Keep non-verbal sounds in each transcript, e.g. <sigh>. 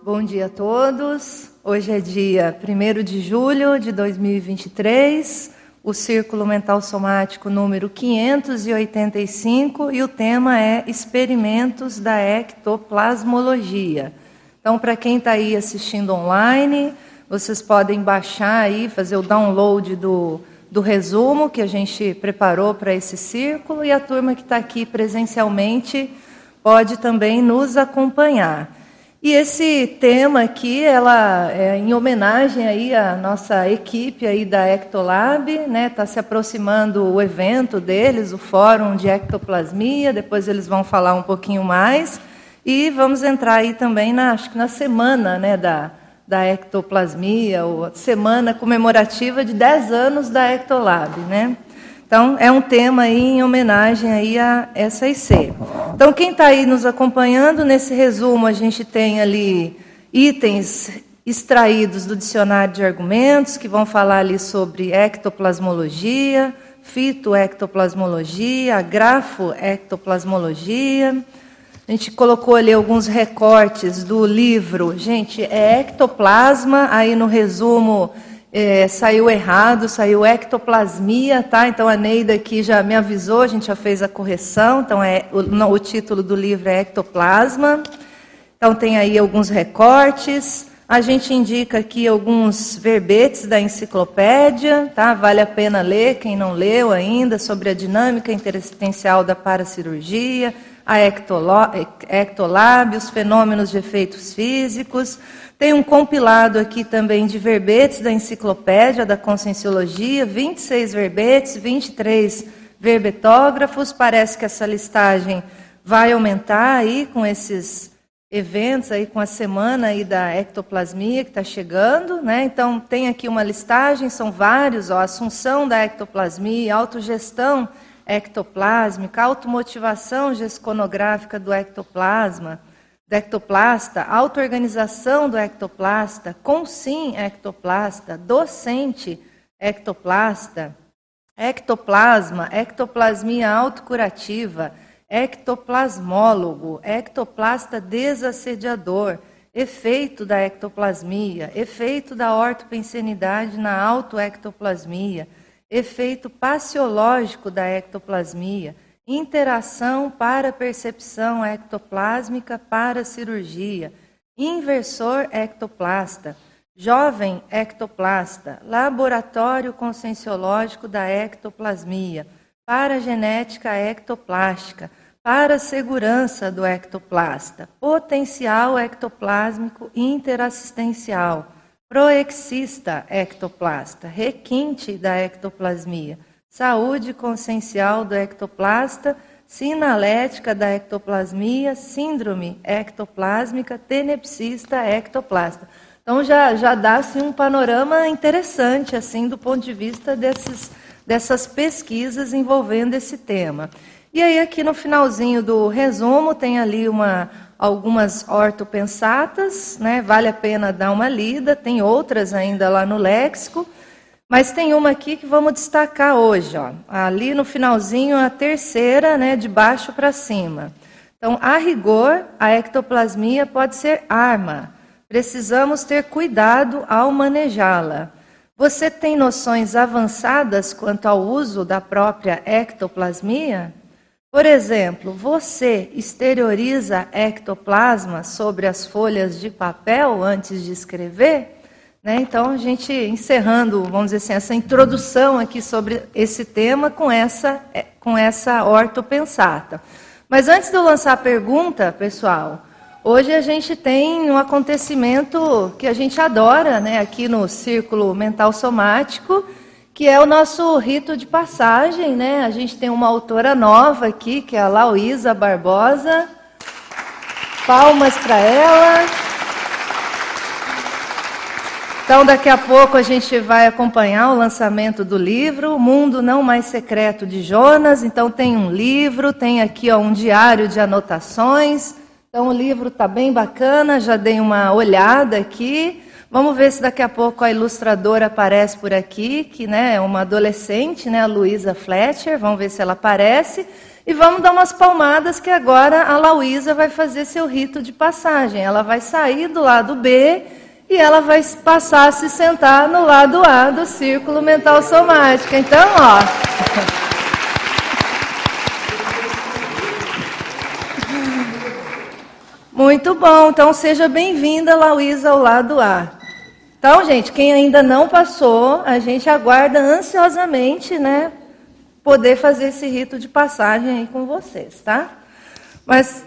Bom dia a todos. Hoje é dia 1 de julho de 2023, o Círculo Mental Somático número 585 e o tema é Experimentos da Ectoplasmologia. Então, para quem está aí assistindo online, vocês podem baixar aí, fazer o download do, do resumo que a gente preparou para esse círculo e a turma que está aqui presencialmente pode também nos acompanhar. E esse tema aqui, ela é em homenagem aí à nossa equipe aí da Ectolab, né? Está se aproximando o evento deles, o Fórum de Ectoplasmia. Depois eles vão falar um pouquinho mais e vamos entrar aí também na, acho que na semana, né, da da ectoplasmia, ou semana comemorativa de 10 anos da Ectolab, né? Então, é um tema aí em homenagem aí a SIC. Então, quem está aí nos acompanhando, nesse resumo a gente tem ali itens extraídos do dicionário de argumentos, que vão falar ali sobre ectoplasmologia, fitoectoplasmologia, grafoectoplasmologia. A gente colocou ali alguns recortes do livro. Gente, é ectoplasma, aí no resumo é, saiu errado, saiu ectoplasmia, tá? Então a Neida aqui já me avisou, a gente já fez a correção. Então é o, o título do livro é ectoplasma. Então tem aí alguns recortes. A gente indica aqui alguns verbetes da enciclopédia, tá? Vale a pena ler, quem não leu ainda, sobre a dinâmica interestencial da paracirurgia, a ectolab, os fenômenos de efeitos físicos, tem um compilado aqui também de verbetes da enciclopédia da Conscienciologia, 26 verbetes, 23 verbetógrafos. Parece que essa listagem vai aumentar aí com esses eventos aí com a semana aí da ectoplasmia que está chegando, né? Então tem aqui uma listagem, são vários, ó, assunção da ectoplasmia, autogestão ectoplásmica, automotivação gesconográfica do ectoplasma, do ectoplasta, auto-organização do ectoplasta, consim ectoplasta, docente ectoplasta, ectoplasma, ectoplasmia autocurativa, ectoplasmólogo, ectoplasta desassediador, efeito da ectoplasmia, efeito da ortopensenidade na autoectoplasmia, efeito passiológico da ectoplasmia, interação para percepção ectoplásmica para cirurgia, inversor ectoplasta, jovem ectoplasta, laboratório conscienciológico da ectoplasmia, para genética ectoplástica, para segurança do ectoplasta, potencial ectoplásmico interassistencial, proexista ectoplasta, requinte da ectoplasmia, saúde consciencial do ectoplasta, sinalética da ectoplasmia, síndrome ectoplásmica, tenepsista ectoplasta. Então já, já dá um panorama interessante assim do ponto de vista desses, dessas pesquisas envolvendo esse tema. E aí aqui no finalzinho do resumo tem ali uma, algumas ortopensatas, né? vale a pena dar uma lida, tem outras ainda lá no léxico. Mas tem uma aqui que vamos destacar hoje, ó. Ali no finalzinho, a terceira, né, de baixo para cima. Então, a rigor, a ectoplasmia pode ser arma. Precisamos ter cuidado ao manejá-la. Você tem noções avançadas quanto ao uso da própria ectoplasmia? Por exemplo, você exterioriza ectoplasma sobre as folhas de papel antes de escrever? Né? Então, a gente encerrando, vamos dizer assim, essa introdução aqui sobre esse tema com essa, é, com essa ortopensata. Mas antes de eu lançar a pergunta, pessoal, hoje a gente tem um acontecimento que a gente adora né, aqui no Círculo Mental Somático, que é o nosso rito de passagem. Né? A gente tem uma autora nova aqui, que é a Lauísa Barbosa. Palmas para ela. Então, daqui a pouco a gente vai acompanhar o lançamento do livro O Mundo Não Mais Secreto de Jonas. Então, tem um livro, tem aqui ó, um diário de anotações. Então, o livro está bem bacana, já dei uma olhada aqui. Vamos ver se daqui a pouco a ilustradora aparece por aqui, que né, é uma adolescente, né, a Luísa Fletcher. Vamos ver se ela aparece. E vamos dar umas palmadas que agora a Lauísa vai fazer seu rito de passagem. Ela vai sair do lado B e ela vai passar a se sentar no lado A do círculo mental somático. Então, ó. <laughs> Muito bom. Então, seja bem-vinda, Lauísa, ao lado A. Então, gente, quem ainda não passou, a gente aguarda ansiosamente, né, poder fazer esse rito de passagem aí com vocês, tá? Mas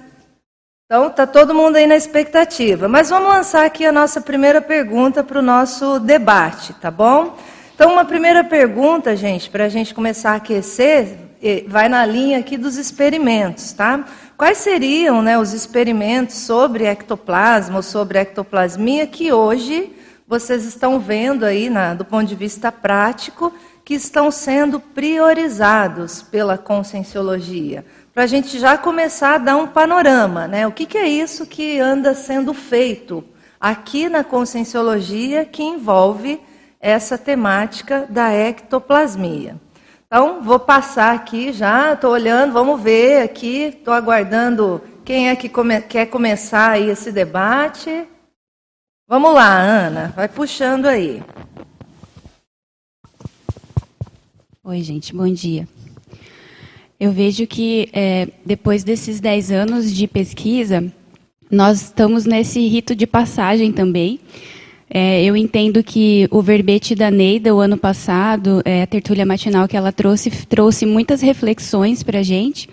então tá todo mundo aí na expectativa. Mas vamos lançar aqui a nossa primeira pergunta para o nosso debate, tá bom? Então uma primeira pergunta, gente, para a gente começar a aquecer, vai na linha aqui dos experimentos, tá? Quais seriam, né, os experimentos sobre ectoplasma ou sobre ectoplasmia que hoje vocês estão vendo aí, na, do ponto de vista prático, que estão sendo priorizados pela conscienciologia. Para a gente já começar a dar um panorama, né? O que, que é isso que anda sendo feito aqui na conscienciologia que envolve essa temática da ectoplasmia. Então, vou passar aqui já, estou olhando, vamos ver aqui, estou aguardando quem é que come quer começar aí esse debate. Vamos lá, Ana, vai puxando aí. Oi, gente, bom dia. Eu vejo que é, depois desses 10 anos de pesquisa, nós estamos nesse rito de passagem também. É, eu entendo que o verbete da Neida, o ano passado, é, a tertúlia matinal que ela trouxe, trouxe muitas reflexões para a gente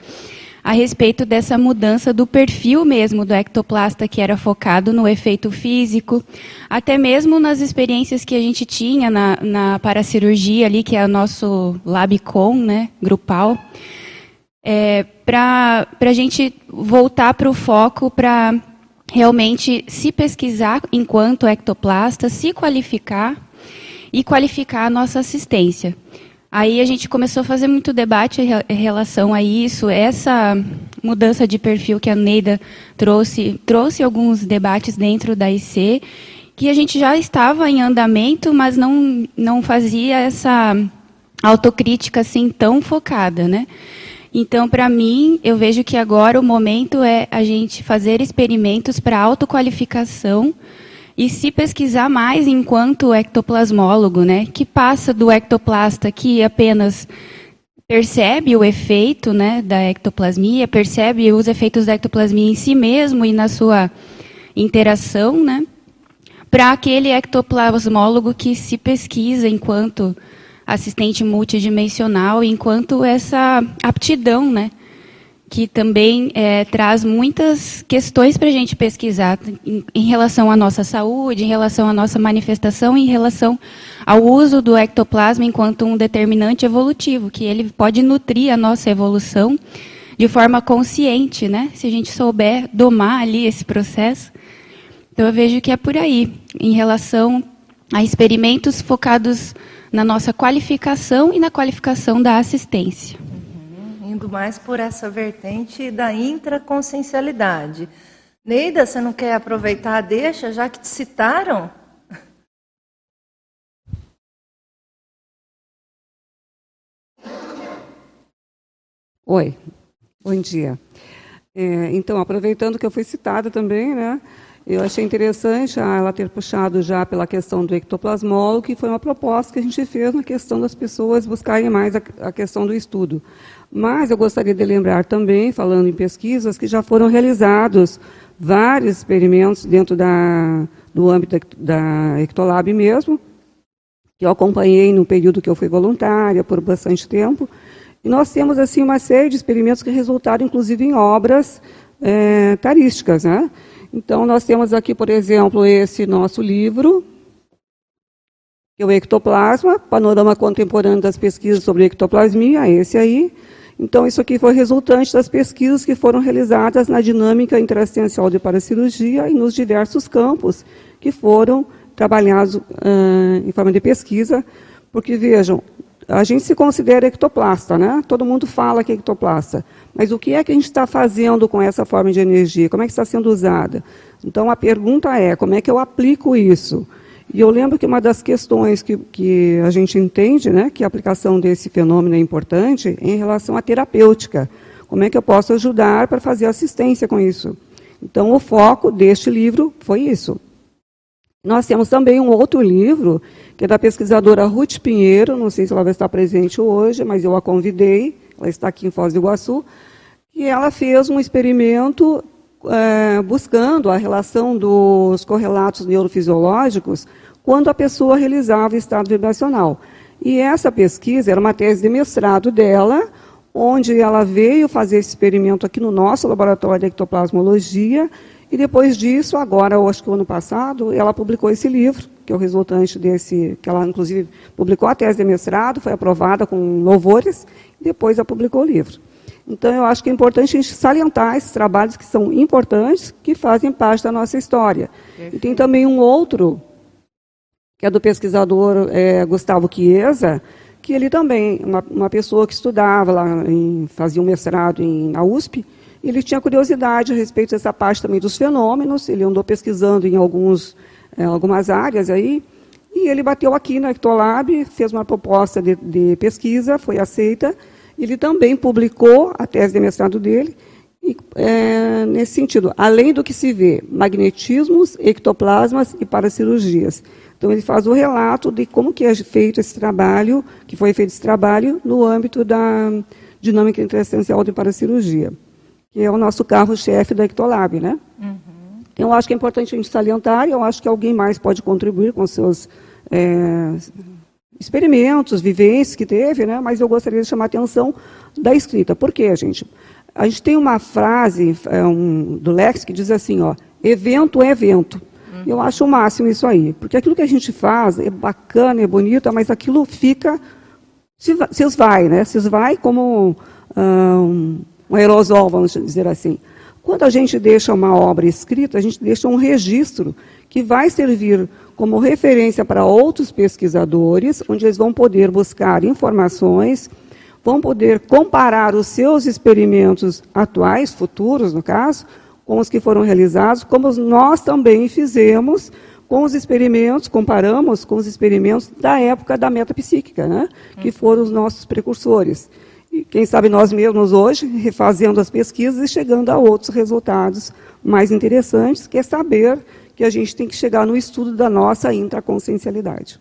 a respeito dessa mudança do perfil mesmo do ectoplasta, que era focado no efeito físico, até mesmo nas experiências que a gente tinha na, na paracirurgia ali, que é o nosso Labicon, né, grupal, é, para a gente voltar para o foco para realmente se pesquisar enquanto ectoplasta, se qualificar e qualificar a nossa assistência. Aí a gente começou a fazer muito debate em relação a isso. Essa mudança de perfil que a Neida trouxe, trouxe alguns debates dentro da IC, que a gente já estava em andamento, mas não, não fazia essa autocrítica assim tão focada, né? Então, para mim, eu vejo que agora o momento é a gente fazer experimentos para autoqualificação e se pesquisar mais enquanto ectoplasmólogo, né, que passa do ectoplasta que apenas percebe o efeito né, da ectoplasmia, percebe os efeitos da ectoplasmia em si mesmo e na sua interação, né, para aquele ectoplasmólogo que se pesquisa enquanto assistente multidimensional, enquanto essa aptidão né, que também é, traz muitas questões para a gente pesquisar em, em, relação à nossa saúde, em relação à nossa manifestação, em relação ao uso do ectoplasma enquanto um determinante evolutivo, que ele pode nutrir a nossa evolução de forma consciente, né? Se a gente souber domar ali esse processo. Então eu vejo que é por aí, em relação a experimentos focados na nossa qualificação e na qualificação da assistência indo mais por essa vertente da intraconsciencialidade. Neida, você não quer aproveitar a deixa, já que te citaram? Oi, bom dia. É, então, aproveitando que eu fui citada também, né, eu achei interessante ela ter puxado já pela questão do ectoplasmólogo, que foi uma proposta que a gente fez na questão das pessoas buscarem mais a questão do estudo. Mas eu gostaria de lembrar também, falando em pesquisas, que já foram realizados vários experimentos dentro da, do âmbito da Ectolab mesmo, que eu acompanhei no período que eu fui voluntária por bastante tempo. E nós temos assim uma série de experimentos que resultaram, inclusive, em obras é, tarísticas. Né? Então, nós temos aqui, por exemplo, esse nosso livro, que é o Ectoplasma, Panorama Contemporâneo das Pesquisas sobre Ectoplasmia, esse aí. Então, isso aqui foi resultante das pesquisas que foram realizadas na dinâmica interassistencial de paracirurgia e nos diversos campos que foram trabalhados uh, em forma de pesquisa, porque, vejam, a gente se considera ectoplasta, né? Todo mundo fala que é ectoplasta. Mas o que é que a gente está fazendo com essa forma de energia? Como é que está sendo usada? Então, a pergunta é, como é que eu aplico isso? E eu lembro que uma das questões que, que a gente entende, né, que a aplicação desse fenômeno é importante, em relação à terapêutica. Como é que eu posso ajudar para fazer assistência com isso? Então, o foco deste livro foi isso. Nós temos também um outro livro, que é da pesquisadora Ruth Pinheiro, não sei se ela vai estar presente hoje, mas eu a convidei, ela está aqui em Foz do Iguaçu, e ela fez um experimento é, buscando a relação dos correlatos neurofisiológicos quando a pessoa realizava estado vibracional. E essa pesquisa era uma tese de mestrado dela, onde ela veio fazer esse experimento aqui no nosso laboratório de ectoplasmologia, e depois disso, agora, eu acho que o ano passado, ela publicou esse livro, que é o resultante desse, que ela inclusive publicou a tese de mestrado, foi aprovada com louvores, e depois ela publicou o livro. Então, eu acho que é importante a gente salientar esses trabalhos que são importantes, que fazem parte da nossa história. Perfeito. E tem também um outro, que é do pesquisador é, Gustavo Chiesa, que ele também, uma, uma pessoa que estudava lá, em, fazia um mestrado em, na USP, ele tinha curiosidade a respeito dessa parte também dos fenômenos, ele andou pesquisando em alguns, é, algumas áreas aí, e ele bateu aqui na Ectolab, fez uma proposta de, de pesquisa, foi aceita, ele também publicou a tese de mestrado dele, e, é, nesse sentido, além do que se vê, magnetismos, ectoplasmas e paracirurgias. Então ele faz o relato de como que é feito esse trabalho, que foi feito esse trabalho no âmbito da dinâmica interessencial de paracirurgia, que é o nosso carro-chefe da Ectolab, né? Uhum. Eu acho que é importante a gente salientar, e eu acho que alguém mais pode contribuir com seus é, experimentos, vivências que teve, né? mas eu gostaria de chamar a atenção da escrita. Por quê, gente? A gente tem uma frase é, um, do Lex que diz assim, ó, evento é evento. Uhum. Eu acho o máximo isso aí, porque aquilo que a gente faz é bacana, é bonito, mas aquilo fica, se, se esvai, né? se esvai como um, um aerosol, vamos dizer assim. Quando a gente deixa uma obra escrita, a gente deixa um registro que vai servir como referência para outros pesquisadores, onde eles vão poder buscar informações, vão poder comparar os seus experimentos atuais, futuros no caso, com os que foram realizados, como nós também fizemos com os experimentos, comparamos com os experimentos da época da metapsíquica, né? que foram os nossos precursores. E quem sabe nós mesmos hoje, refazendo as pesquisas e chegando a outros resultados mais interessantes, que é saber que a gente tem que chegar no estudo da nossa intraconsciencialidade.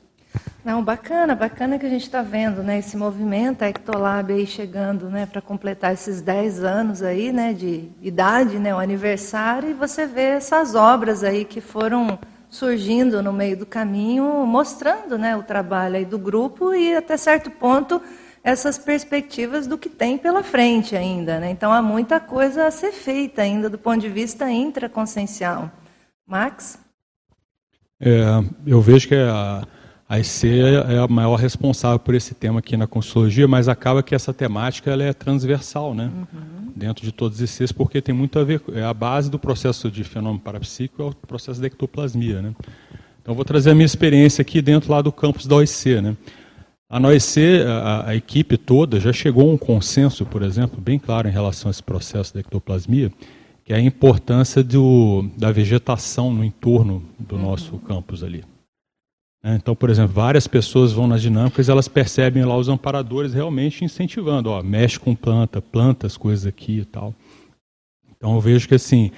Não, bacana, bacana que a gente está vendo, né, esse movimento, a Ectolab aí chegando, né, para completar esses 10 anos aí, né, de idade, né, o aniversário, e você vê essas obras aí que foram surgindo no meio do caminho, mostrando, né, o trabalho aí do grupo e até certo ponto essas perspectivas do que tem pela frente ainda, né? Então há muita coisa a ser feita ainda do ponto de vista intraconsciencial. Max? É, eu vejo que a a IC é a maior responsável por esse tema aqui na Consulologia, mas acaba que essa temática ela é transversal, né? Uhum. Dentro de todos os ICs, porque tem muito a ver, é a base do processo de fenômeno parapsíquico, é o processo da ectoplasmia, né? Então, vou trazer a minha experiência aqui dentro lá do campus da OIC, né? A OIC, a, a equipe toda, já chegou a um consenso, por exemplo, bem claro em relação a esse processo da ectoplasmia, que é a importância do, da vegetação no entorno do uhum. nosso campus ali. É, então, por exemplo, várias pessoas vão nas dinâmicas, elas percebem lá os amparadores realmente incentivando, ó, mexe com planta, planta as coisas aqui e tal. Então eu vejo que assim,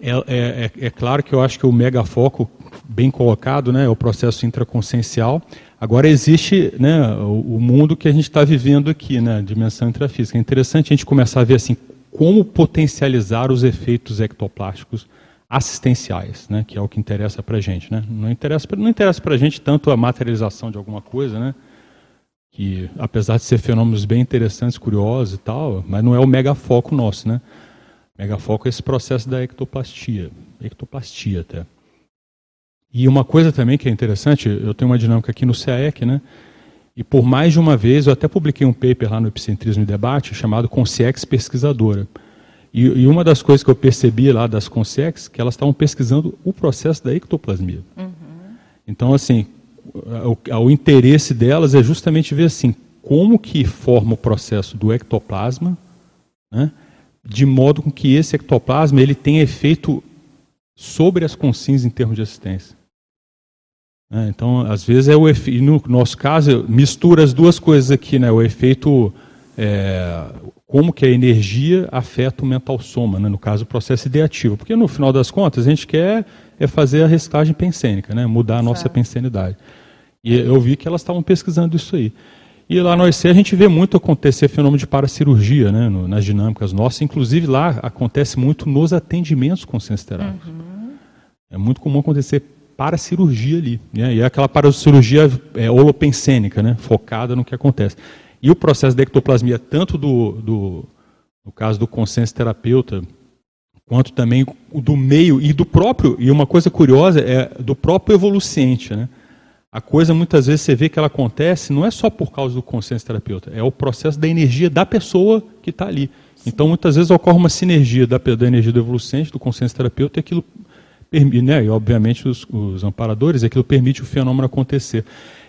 é, é, é, é claro que eu acho que o megafoco bem colocado, né, é o processo intraconsciencial. Agora existe, né, o, mundo que a gente está vivendo aqui, né, dimensão intrafísica. É interessante a gente começar a ver assim como potencializar os efeitos ectoplásticos assistenciais, né, que é o que interessa para a gente. Né? Não interessa, não interessa para a gente tanto a materialização de alguma coisa, né, que apesar de ser fenômenos bem interessantes, curiosos e tal, mas não é o megafoco nosso. Né? O megafoco é esse processo da ectoplastia, ectoplastia até. E uma coisa também que é interessante, eu tenho uma dinâmica aqui no CAEC, né, e por mais de uma vez eu até publiquei um paper lá no Epicentrismo e Debate chamado Consciex Pesquisadora, e, e, uma das coisas que eu percebi lá das Consex, que elas estavam pesquisando o processo da ectoplasmia. Uhum. Então, assim, o, o, interesse delas é justamente ver assim, como que forma o processo do ectoplasma, né, de modo com que esse ectoplasma ele tenha efeito sobre as consins em termos de assistência. É, então, às vezes é o efeito, no nosso caso, mistura as duas coisas aqui, né, o efeito é, como que a energia afeta o mental soma, né? no caso o processo ideativo. Porque no final das contas a gente quer é fazer a reciclagem pensênica, né? mudar a nossa pensenidade. E eu vi que elas estavam pesquisando isso aí. E lá no OIC a gente vê muito acontecer fenômeno de paracirurgia, né, no, nas dinâmicas nossas. Inclusive lá acontece muito nos atendimentos consciência terápicos. Uhum. É muito comum acontecer paracirurgia ali. Né, e é aquela paracirurgia é, holopensênica, né, focada no que acontece. E o processo da ectoplasmia, tanto do, do no caso do consenso terapeuta, quanto também do meio e do próprio, e uma coisa curiosa é do próprio evoluciente, né? A coisa muitas vezes você vê que ela acontece não é só por causa do consenso terapeuta, é o processo da energia da pessoa que está ali. Então muitas vezes ocorre uma sinergia da, da energia do evolucente, do consenso terapeuta, e aquilo né, e obviamente os, os amparadores, aquilo permite o fenômeno acontecer.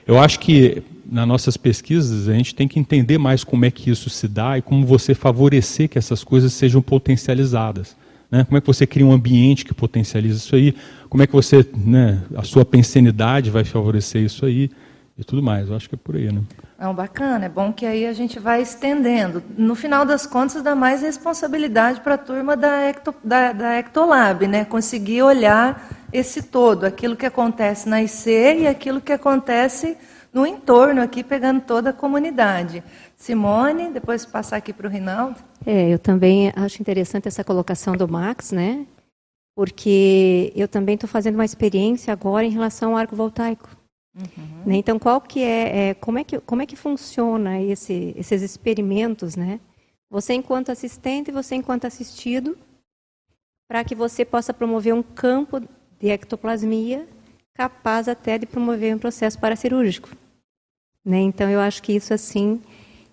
Eu acho que nas nossas pesquisas a gente tem que entender mais como é que isso se dá e como você favorecer que essas coisas sejam potencializadas. Né? Como é que você cria um ambiente que potencializa isso aí? Como é que você, né, a sua pensenidade vai favorecer isso aí? E tudo mais. Eu acho que é por aí, né? Não, bacana. É bom que aí a gente vai estendendo. No final das contas, dá mais responsabilidade para a turma da, Ecto, da, da Ectolab, né? Conseguir olhar esse todo, aquilo que acontece na IC e aquilo que acontece no entorno aqui, pegando toda a comunidade. Simone, depois passar aqui para o Rinaldo. É, eu também acho interessante essa colocação do Max, né? Porque eu também estou fazendo uma experiência agora em relação ao arco voltaico. Uhum. Né? Então, qual que é, é, como é que como é que funciona esse, esses experimentos, né? Você enquanto assistente, você enquanto assistido, para que você possa promover um campo de ectoplasmia capaz até de promover um processo paracirúrgico. Né? Então, eu acho que isso assim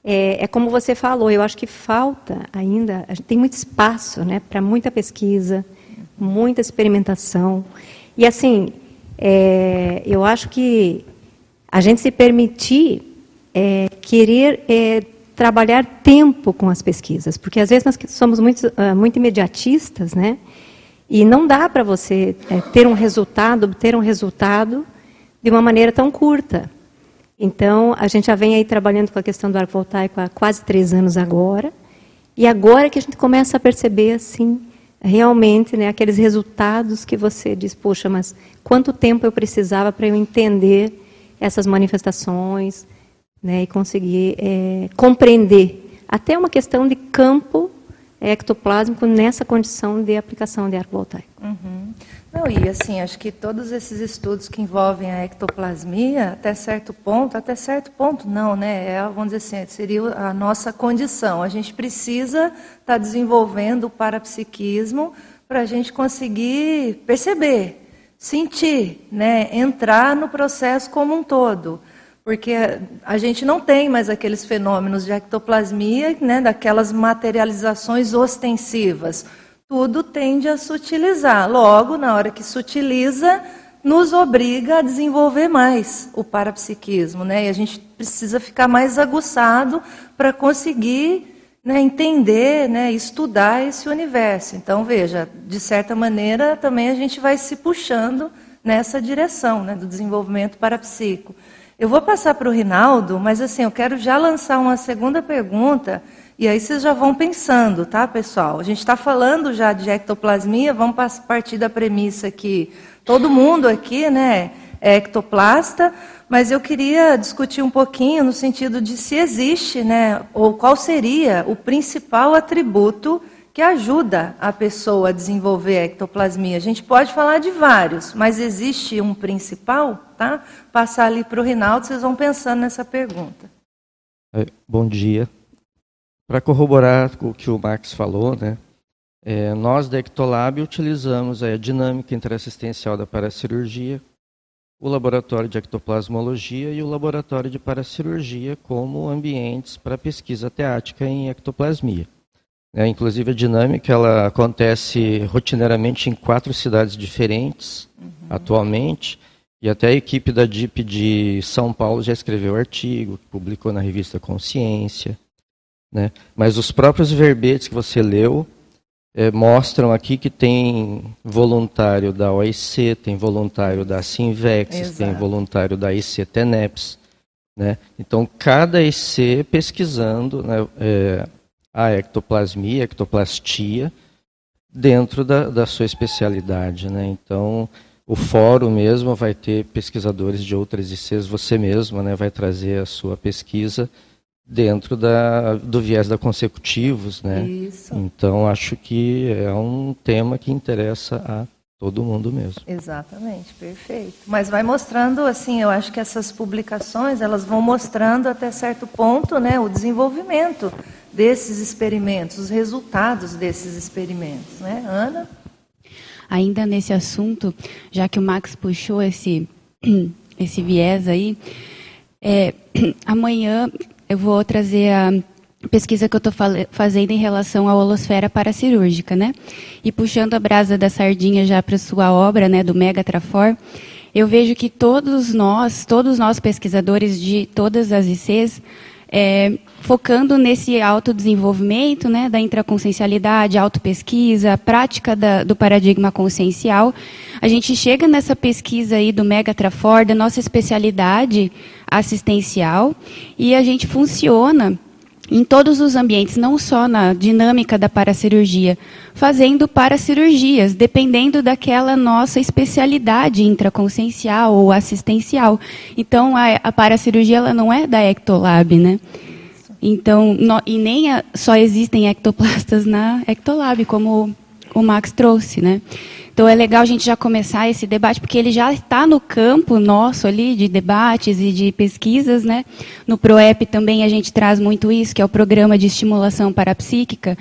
é, é, como você falou, eu acho que falta ainda, tem muito espaço né, para muita pesquisa, muita experimentação. E assim, é, eu acho que a gente se permitir é, querer é, trabalhar tempo com as pesquisas, porque às vezes nós somos muito, uh, muito imediatistas, né? E não dá para você é, ter um resultado, obter um resultado de uma maneira tão curta. Então, a gente já vem aí trabalhando com a questão do arco voltaico há quase três anos agora. E agora que a gente começa a perceber, assim, realmente, né, aqueles resultados que você diz, poxa, mas quanto tempo eu precisava para eu entender essas manifestações né, e conseguir é, compreender. Até uma questão de campo ectoplásmico nessa condição de aplicação de arco voltaico. Uhum. Não, e assim, acho que todos esses estudos que envolvem a ectoplasmia, até certo ponto, até certo ponto não, né? É, vamos dizer assim, seria a nossa condição. A gente precisa estar tá desenvolvendo o parapsiquismo para a gente conseguir perceber, sentir, né? entrar no processo como um todo. Porque a gente não tem mais aqueles fenômenos de ectoplasmia, né? daquelas materializações ostensivas tudo tende a sutilizar. Logo, na hora que sutiliza, nos obriga a desenvolver mais o parapsiquismo, né? E a gente precisa ficar mais aguçado para conseguir né, entender, né, estudar esse universo. Então, veja, de certa maneira, também a gente vai se puxando nessa direção né, do desenvolvimento parapsíquico. Eu vou passar para o Rinaldo, mas assim, eu quero já lançar uma segunda pergunta e aí vocês já vão pensando, tá, pessoal? A gente está falando já de ectoplasmia, vamos partir da premissa que todo mundo aqui, né, é ectoplasta, mas eu queria discutir um pouquinho no sentido de se existe, né, ou qual seria o principal atributo que ajuda a pessoa a desenvolver a ectoplasmia. A gente pode falar de vários, mas existe um principal, tá? Passar ali para o Rinaldo, vocês vão pensando nessa pergunta. Bom dia. Para corroborar o que o Max falou, né, é, nós da Ectolab utilizamos a dinâmica interassistencial da paracirurgia, o laboratório de ectoplasmologia e o laboratório de paracirurgia como ambientes para pesquisa teática em ectoplasmia. É, inclusive a dinâmica ela acontece rotineiramente em quatro cidades diferentes uhum. atualmente e até a equipe da DIP de São Paulo já escreveu artigo, publicou na revista Consciência. Né? Mas os próprios verbetes que você leu é, mostram aqui que tem voluntário da OIC, tem voluntário da Sinvex, tem voluntário da IC Teneps. Né? Então, cada IC pesquisando, né, é, a ectoplasmia, a ectoplastia, dentro da, da sua especialidade. Né? Então, o fórum mesmo vai ter pesquisadores de outras ICs, você mesmo né, vai trazer a sua pesquisa dentro da, do viés da consecutivos. Né? Isso. Então, acho que é um tema que interessa a todo mundo mesmo. Exatamente, perfeito. Mas vai mostrando, assim, eu acho que essas publicações, elas vão mostrando até certo ponto, né, o desenvolvimento desses experimentos, os resultados desses experimentos, né? Ana? Ainda nesse assunto, já que o Max puxou esse, <clears throat> esse viés aí, é, <clears throat> amanhã eu vou trazer a pesquisa que eu estou fazendo em relação à holosfera paracirúrgica, né? E puxando a brasa da sardinha já para sua obra, né, do Mega Trafor, eu vejo que todos nós, todos nós pesquisadores de todas as ICs, é, focando nesse autodesenvolvimento, né, da intraconsciencialidade, autopesquisa, prática da, do paradigma consciencial, a gente chega nessa pesquisa aí do Mega Trafor, da nossa especialidade assistencial, e a gente funciona em todos os ambientes, não só na dinâmica da paracirurgia, fazendo paracirurgias, dependendo daquela nossa especialidade intraconsciencial ou assistencial. Então, a, a paracirurgia ela não é da Ectolab, né? Então, no, e nem a, só existem ectoplastas na Ectolab, como o Max trouxe, né? Então é legal a gente já começar esse debate, porque ele já está no campo nosso ali de debates e de pesquisas, né? No PROEP também a gente traz muito isso, que é o Programa de Estimulação Parapsíquica,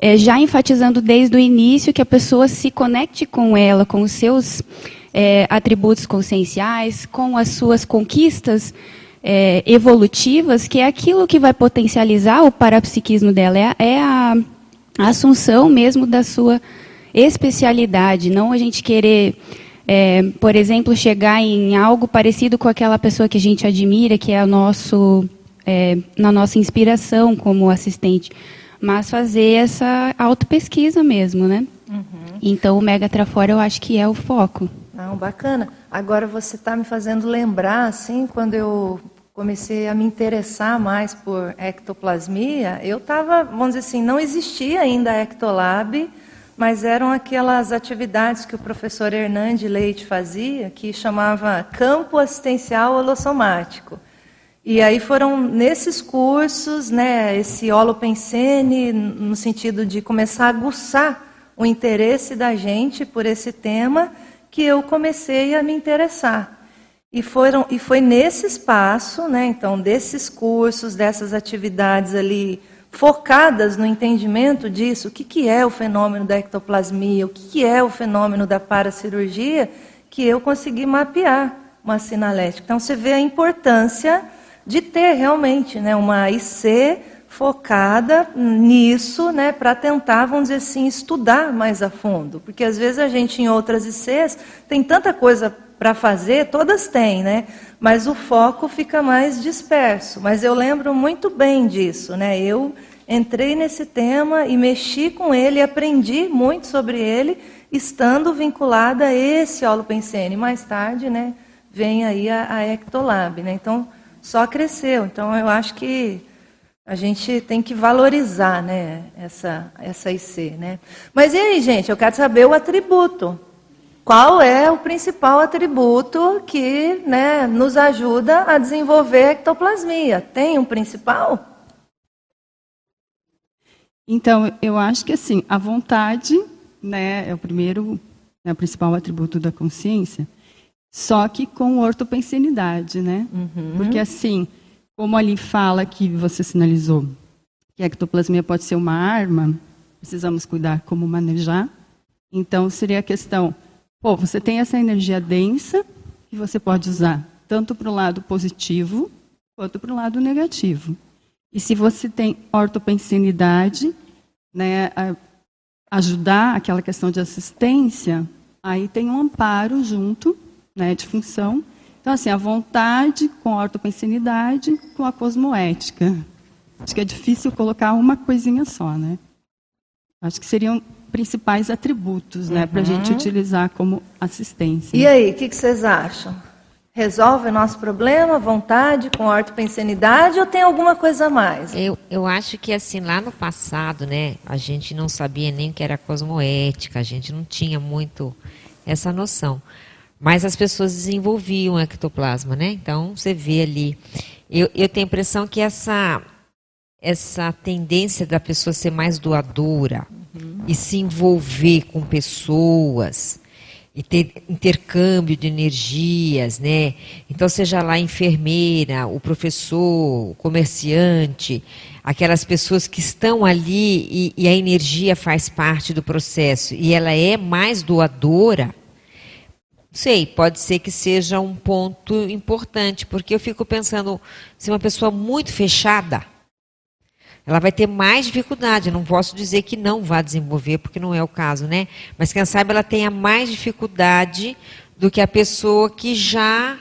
é, já enfatizando desde o início que a pessoa se conecte com ela, com os seus é, atributos conscienciais, com as suas conquistas é, evolutivas, que é aquilo que vai potencializar o parapsiquismo dela, é, é a, a assunção mesmo da sua especialidade, não a gente querer, é, por exemplo, chegar em algo parecido com aquela pessoa que a gente admira, que é o nosso, é, na nossa inspiração como assistente, mas fazer essa autopesquisa mesmo, né? Uhum. Então, o Mega Trafora eu acho que é o foco. Não, bacana. Agora você está me fazendo lembrar, assim, quando eu comecei a me interessar mais por ectoplasmia, eu estava, vamos dizer assim, não existia ainda a Ectolab, mas eram aquelas atividades que o professor Hernande Leite fazia, que chamava Campo Assistencial Holossomático. E aí foram nesses cursos, né, esse holopensene, no sentido de começar a aguçar o interesse da gente por esse tema, que eu comecei a me interessar. E, foram, e foi nesse espaço, né, então, desses cursos, dessas atividades ali focadas no entendimento disso, o que, que é o fenômeno da ectoplasmia, o que, que é o fenômeno da paracirurgia, que eu consegui mapear uma sinalética. Então você vê a importância de ter realmente né, uma IC focada nisso, né, para tentar, vamos dizer assim, estudar mais a fundo. Porque às vezes a gente em outras ICs tem tanta coisa para fazer, todas têm, né? Mas o foco fica mais disperso. Mas eu lembro muito bem disso, né? Eu entrei nesse tema e mexi com ele, aprendi muito sobre ele, estando vinculada a esse holopensene. Mais tarde, né, vem aí a, a Ectolab, né? Então, só cresceu. Então, eu acho que a gente tem que valorizar, né, essa essa IC, né? Mas e aí, gente, eu quero saber o atributo. Qual é o principal atributo que né, nos ajuda a desenvolver a ectoplasmia? Tem um principal? Então, eu acho que assim, a vontade né, é o primeiro, é o principal atributo da consciência, só que com ortopensenidade, né? Uhum. Porque assim, como ali fala que você sinalizou que a ectoplasmia pode ser uma arma, precisamos cuidar como manejar. Então, seria a questão Pô, você tem essa energia densa que você pode usar tanto para o lado positivo quanto para o lado negativo. E se você tem ortopensinidade, né, ajudar aquela questão de assistência, aí tem um amparo junto, né, de função. Então, assim, a vontade com a ortopensinidade com a cosmoética. Acho que é difícil colocar uma coisinha só, né? Acho que seriam principais atributos, né, para a gente uhum. utilizar como assistência. E aí, o que, que, vocês acham? resolve o nosso problema, vontade, com ortopensenidade, ou tem alguma coisa a mais? Eu, eu acho que, assim, lá no passado, né, a gente não sabia nem o que era cosmoética, a gente não tinha muito essa noção. Mas as pessoas desenvolviam ectoplasma, né? Então, você vê ali. Eu, eu tenho a impressão que essa, essa tendência da pessoa ser mais doadora uhum. e se envolver com pessoas e ter intercâmbio de energias, né? Então, seja lá a enfermeira, o professor, o comerciante, aquelas pessoas que estão ali e, e, a energia faz parte do processo e ela é mais doadora, sei, pode ser que seja um ponto importante, porque eu fico pensando, se uma pessoa muito fechada, ela vai ter mais dificuldade. não posso dizer que não vá desenvolver, porque não é o caso, né? Mas quem sabe ela tenha mais dificuldade do que a pessoa que já,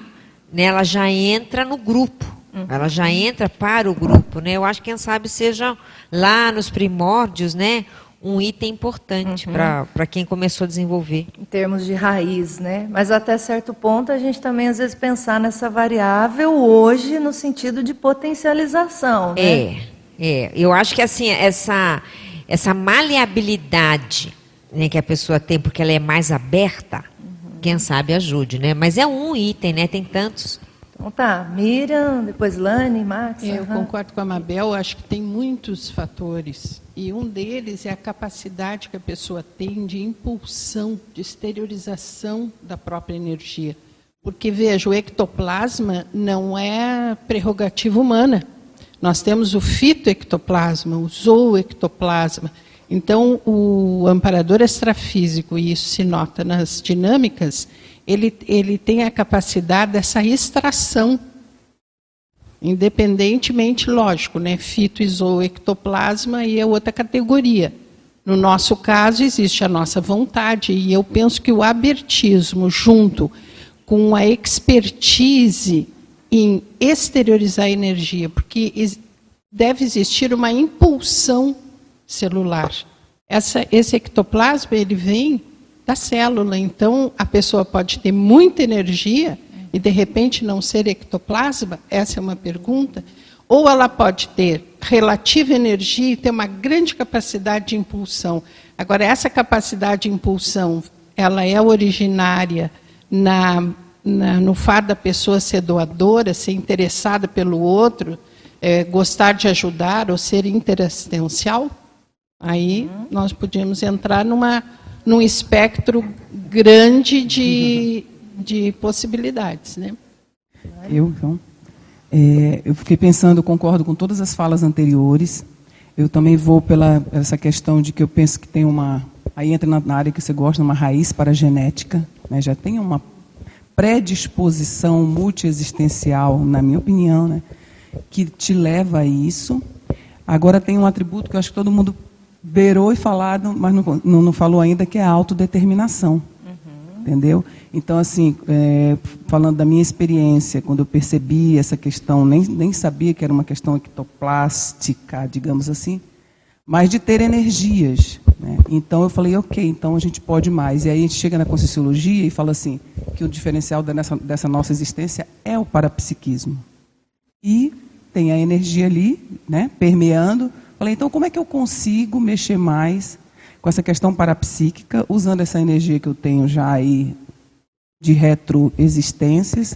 né, ela já entra no grupo. Uhum. Ela já entra para o grupo, né? Eu acho que quem sabe seja lá nos primórdios, né? um item importante uhum. para quem começou a desenvolver. Em termos de raiz, né? Mas até certo ponto a gente também às vezes pensar nessa variável hoje no sentido de potencialização, né? É. É, eu acho que assim, essa, essa maleabilidade né, que a pessoa tem, porque ela é mais aberta, uhum. quem sabe ajude, né? Mas é um item, né? Tem tantos. Então tá, Miriam, depois Lani, Max. Eu uhum. concordo com a Mabel, acho que tem muitos fatores. E um deles é a capacidade que a pessoa tem de impulsão, de exteriorização da própria energia. Porque, veja, o ectoplasma não é prerrogativa humana. Nós temos o fitoectoplasma, o zooectoplasma. Então, o amparador extrafísico, e isso se nota nas dinâmicas, ele, ele tem a capacidade dessa extração, independentemente, lógico, né? fito e zooectoplasma e é outra categoria. No nosso caso, existe a nossa vontade, e eu penso que o abertismo, junto com a expertise em exteriorizar a energia, porque deve existir uma impulsão celular. Essa, esse ectoplasma ele vem da célula, então a pessoa pode ter muita energia e de repente não ser ectoplasma. Essa é uma pergunta. Ou ela pode ter relativa energia e ter uma grande capacidade de impulsão. Agora essa capacidade de impulsão, ela é originária na na, no fato da pessoa ser doadora, ser interessada pelo outro, é, gostar de ajudar ou ser interassistencial, aí uhum. nós podíamos entrar numa, num espectro grande de, de possibilidades. Né? Eu, então, é, eu fiquei pensando, concordo com todas as falas anteriores. Eu também vou pela essa questão de que eu penso que tem uma. Aí entra na área que você gosta, uma raiz para a genética. Né? Já tem uma predisposição multiexistencial, na minha opinião, né, que te leva a isso. Agora tem um atributo que eu acho que todo mundo beirou e falado, mas não, não, não falou ainda, que é a autodeterminação. Uhum. Entendeu? Então, assim, é, falando da minha experiência, quando eu percebi essa questão, nem, nem sabia que era uma questão ectoplástica, digamos assim, mas de ter energias. Né? Então eu falei, ok, então a gente pode mais. E aí a gente chega na Conscienciologia e fala assim, que o diferencial dessa, dessa nossa existência é o parapsiquismo. E tem a energia ali, né, permeando. Falei, então como é que eu consigo mexer mais com essa questão parapsíquica, usando essa energia que eu tenho já aí de retroexistências?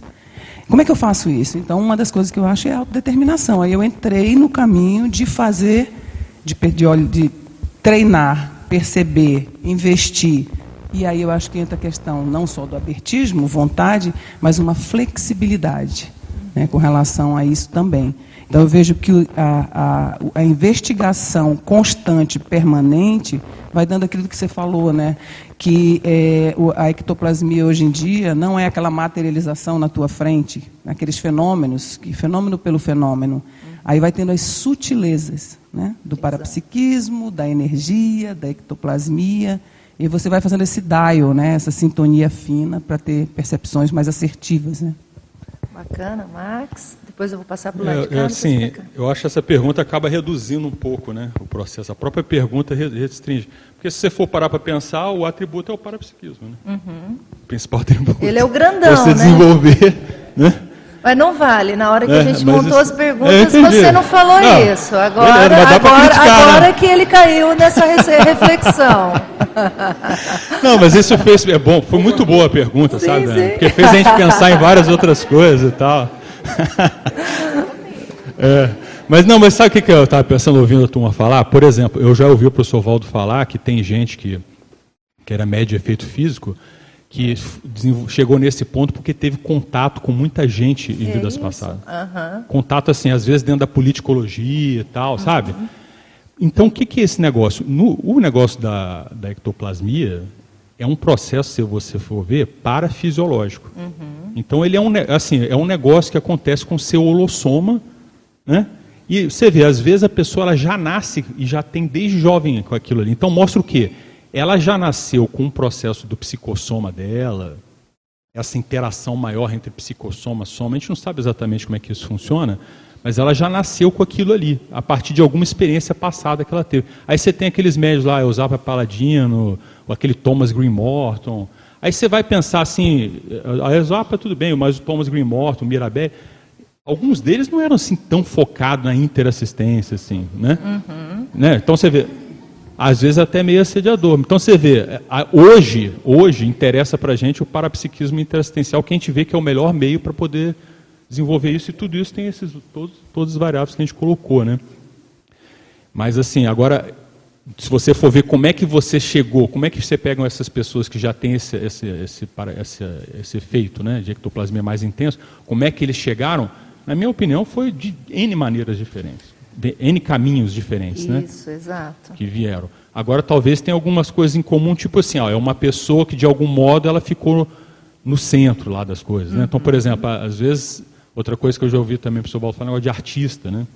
Como é que eu faço isso? Então, uma das coisas que eu acho é a autodeterminação. Aí eu entrei no caminho de fazer de, de, de treinar, perceber, investir. E aí eu acho que entra a questão não só do abertismo, vontade, mas uma flexibilidade né, com relação a isso também. Então eu vejo que a, a, a, investigação constante, permanente, vai dando aquilo que você falou, né? Que é, a ectoplasmia hoje em dia não é aquela materialização na tua frente, aqueles fenômenos, que fenômeno pelo fenômeno. Aí vai tendo as sutilezas né? do parapsiquismo, da energia, da ectoplasmia. E você vai fazendo esse dial, né? essa sintonia fina, para ter percepções mais assertivas. Né? Bacana, Max. Depois eu vou passar para o lado é, de cá. Assim, eu acho que essa pergunta acaba reduzindo um pouco né, o processo. A própria pergunta restringe. Porque se você for parar para pensar, o atributo é o parapsiquismo. Né? Uhum. O principal <laughs> atributo. Ele é o grandão, você né? desenvolver né? Mas não vale, na hora que É, a gente mas montou isso- as perguntas, É, entendi. você não falou Não, isso. Agora, beleza, agora, criticar, né? agora que ele caiu nessa <laughs> reflexão. Não, mas isso fez. É bom, foi muito boa a pergunta, Sim, sabe? sim. Ana? Porque fez a gente pensar em várias outras coisas e tal. <laughs> É, mas não, mas sabe o que, eu estava pensando ouvindo a turma falar? Por exemplo, eu já ouvi o professor Valdo falar que tem gente que, que era médio efeito físico que chegou nesse ponto porque teve contato com muita gente em É vidas isso? passadas. Aham. Contato, assim, às vezes dentro da politicologia e tal, sabe? Então, o que, que é esse negócio? No- o negócio da, da ectoplasmia é um processo, se você for ver, parafisiológico. Então, ele é um, assim, é um negócio que acontece com o seu holossoma, né? E você vê, às vezes a pessoa ela já nasce e já tem desde jovem com aquilo ali. Então, mostra o quê? Ela já nasceu com um processo do psicossoma dela, essa interação maior entre psicossoma e soma. A gente não sabe exatamente como é que isso funciona, mas ela já nasceu com aquilo ali, a partir de alguma experiência passada que ela teve. Aí você tem aqueles médios lá, Eusapia Paladino, ou aquele Thomas Green Morton. Aí você vai pensar assim, a Eusapia tudo bem, mas o Thomas Green Morton, o Mirabel, alguns deles não eram assim tão focados na interassistência, assim, né? né? Então você vê, às vezes até meio assediador. Então você vê, a- hoje, hoje interessa para a gente o parapsiquismo interassistencial, que a gente vê que é o melhor meio para poder desenvolver isso, e tudo isso tem esses todos, todos os variáveis que a gente colocou, né? Mas assim, agora, se você for ver como é que você chegou, como é que você pega essas pessoas que já têm esse, esse, esse, esse, esse efeito né, de ectoplasmia mais intenso, como é que eles chegaram? Na minha opinião, foi de N maneiras diferentes, N caminhos diferentes, né? Isso, exato. que vieram. Agora talvez tenha algumas coisas em comum, tipo assim, ó, é uma pessoa que de algum modo ela ficou no centro lá das coisas. Né? Então, por exemplo, a- às vezes, outra coisa que eu já ouvi também o professor Baldo falar, é negócio de artista, né?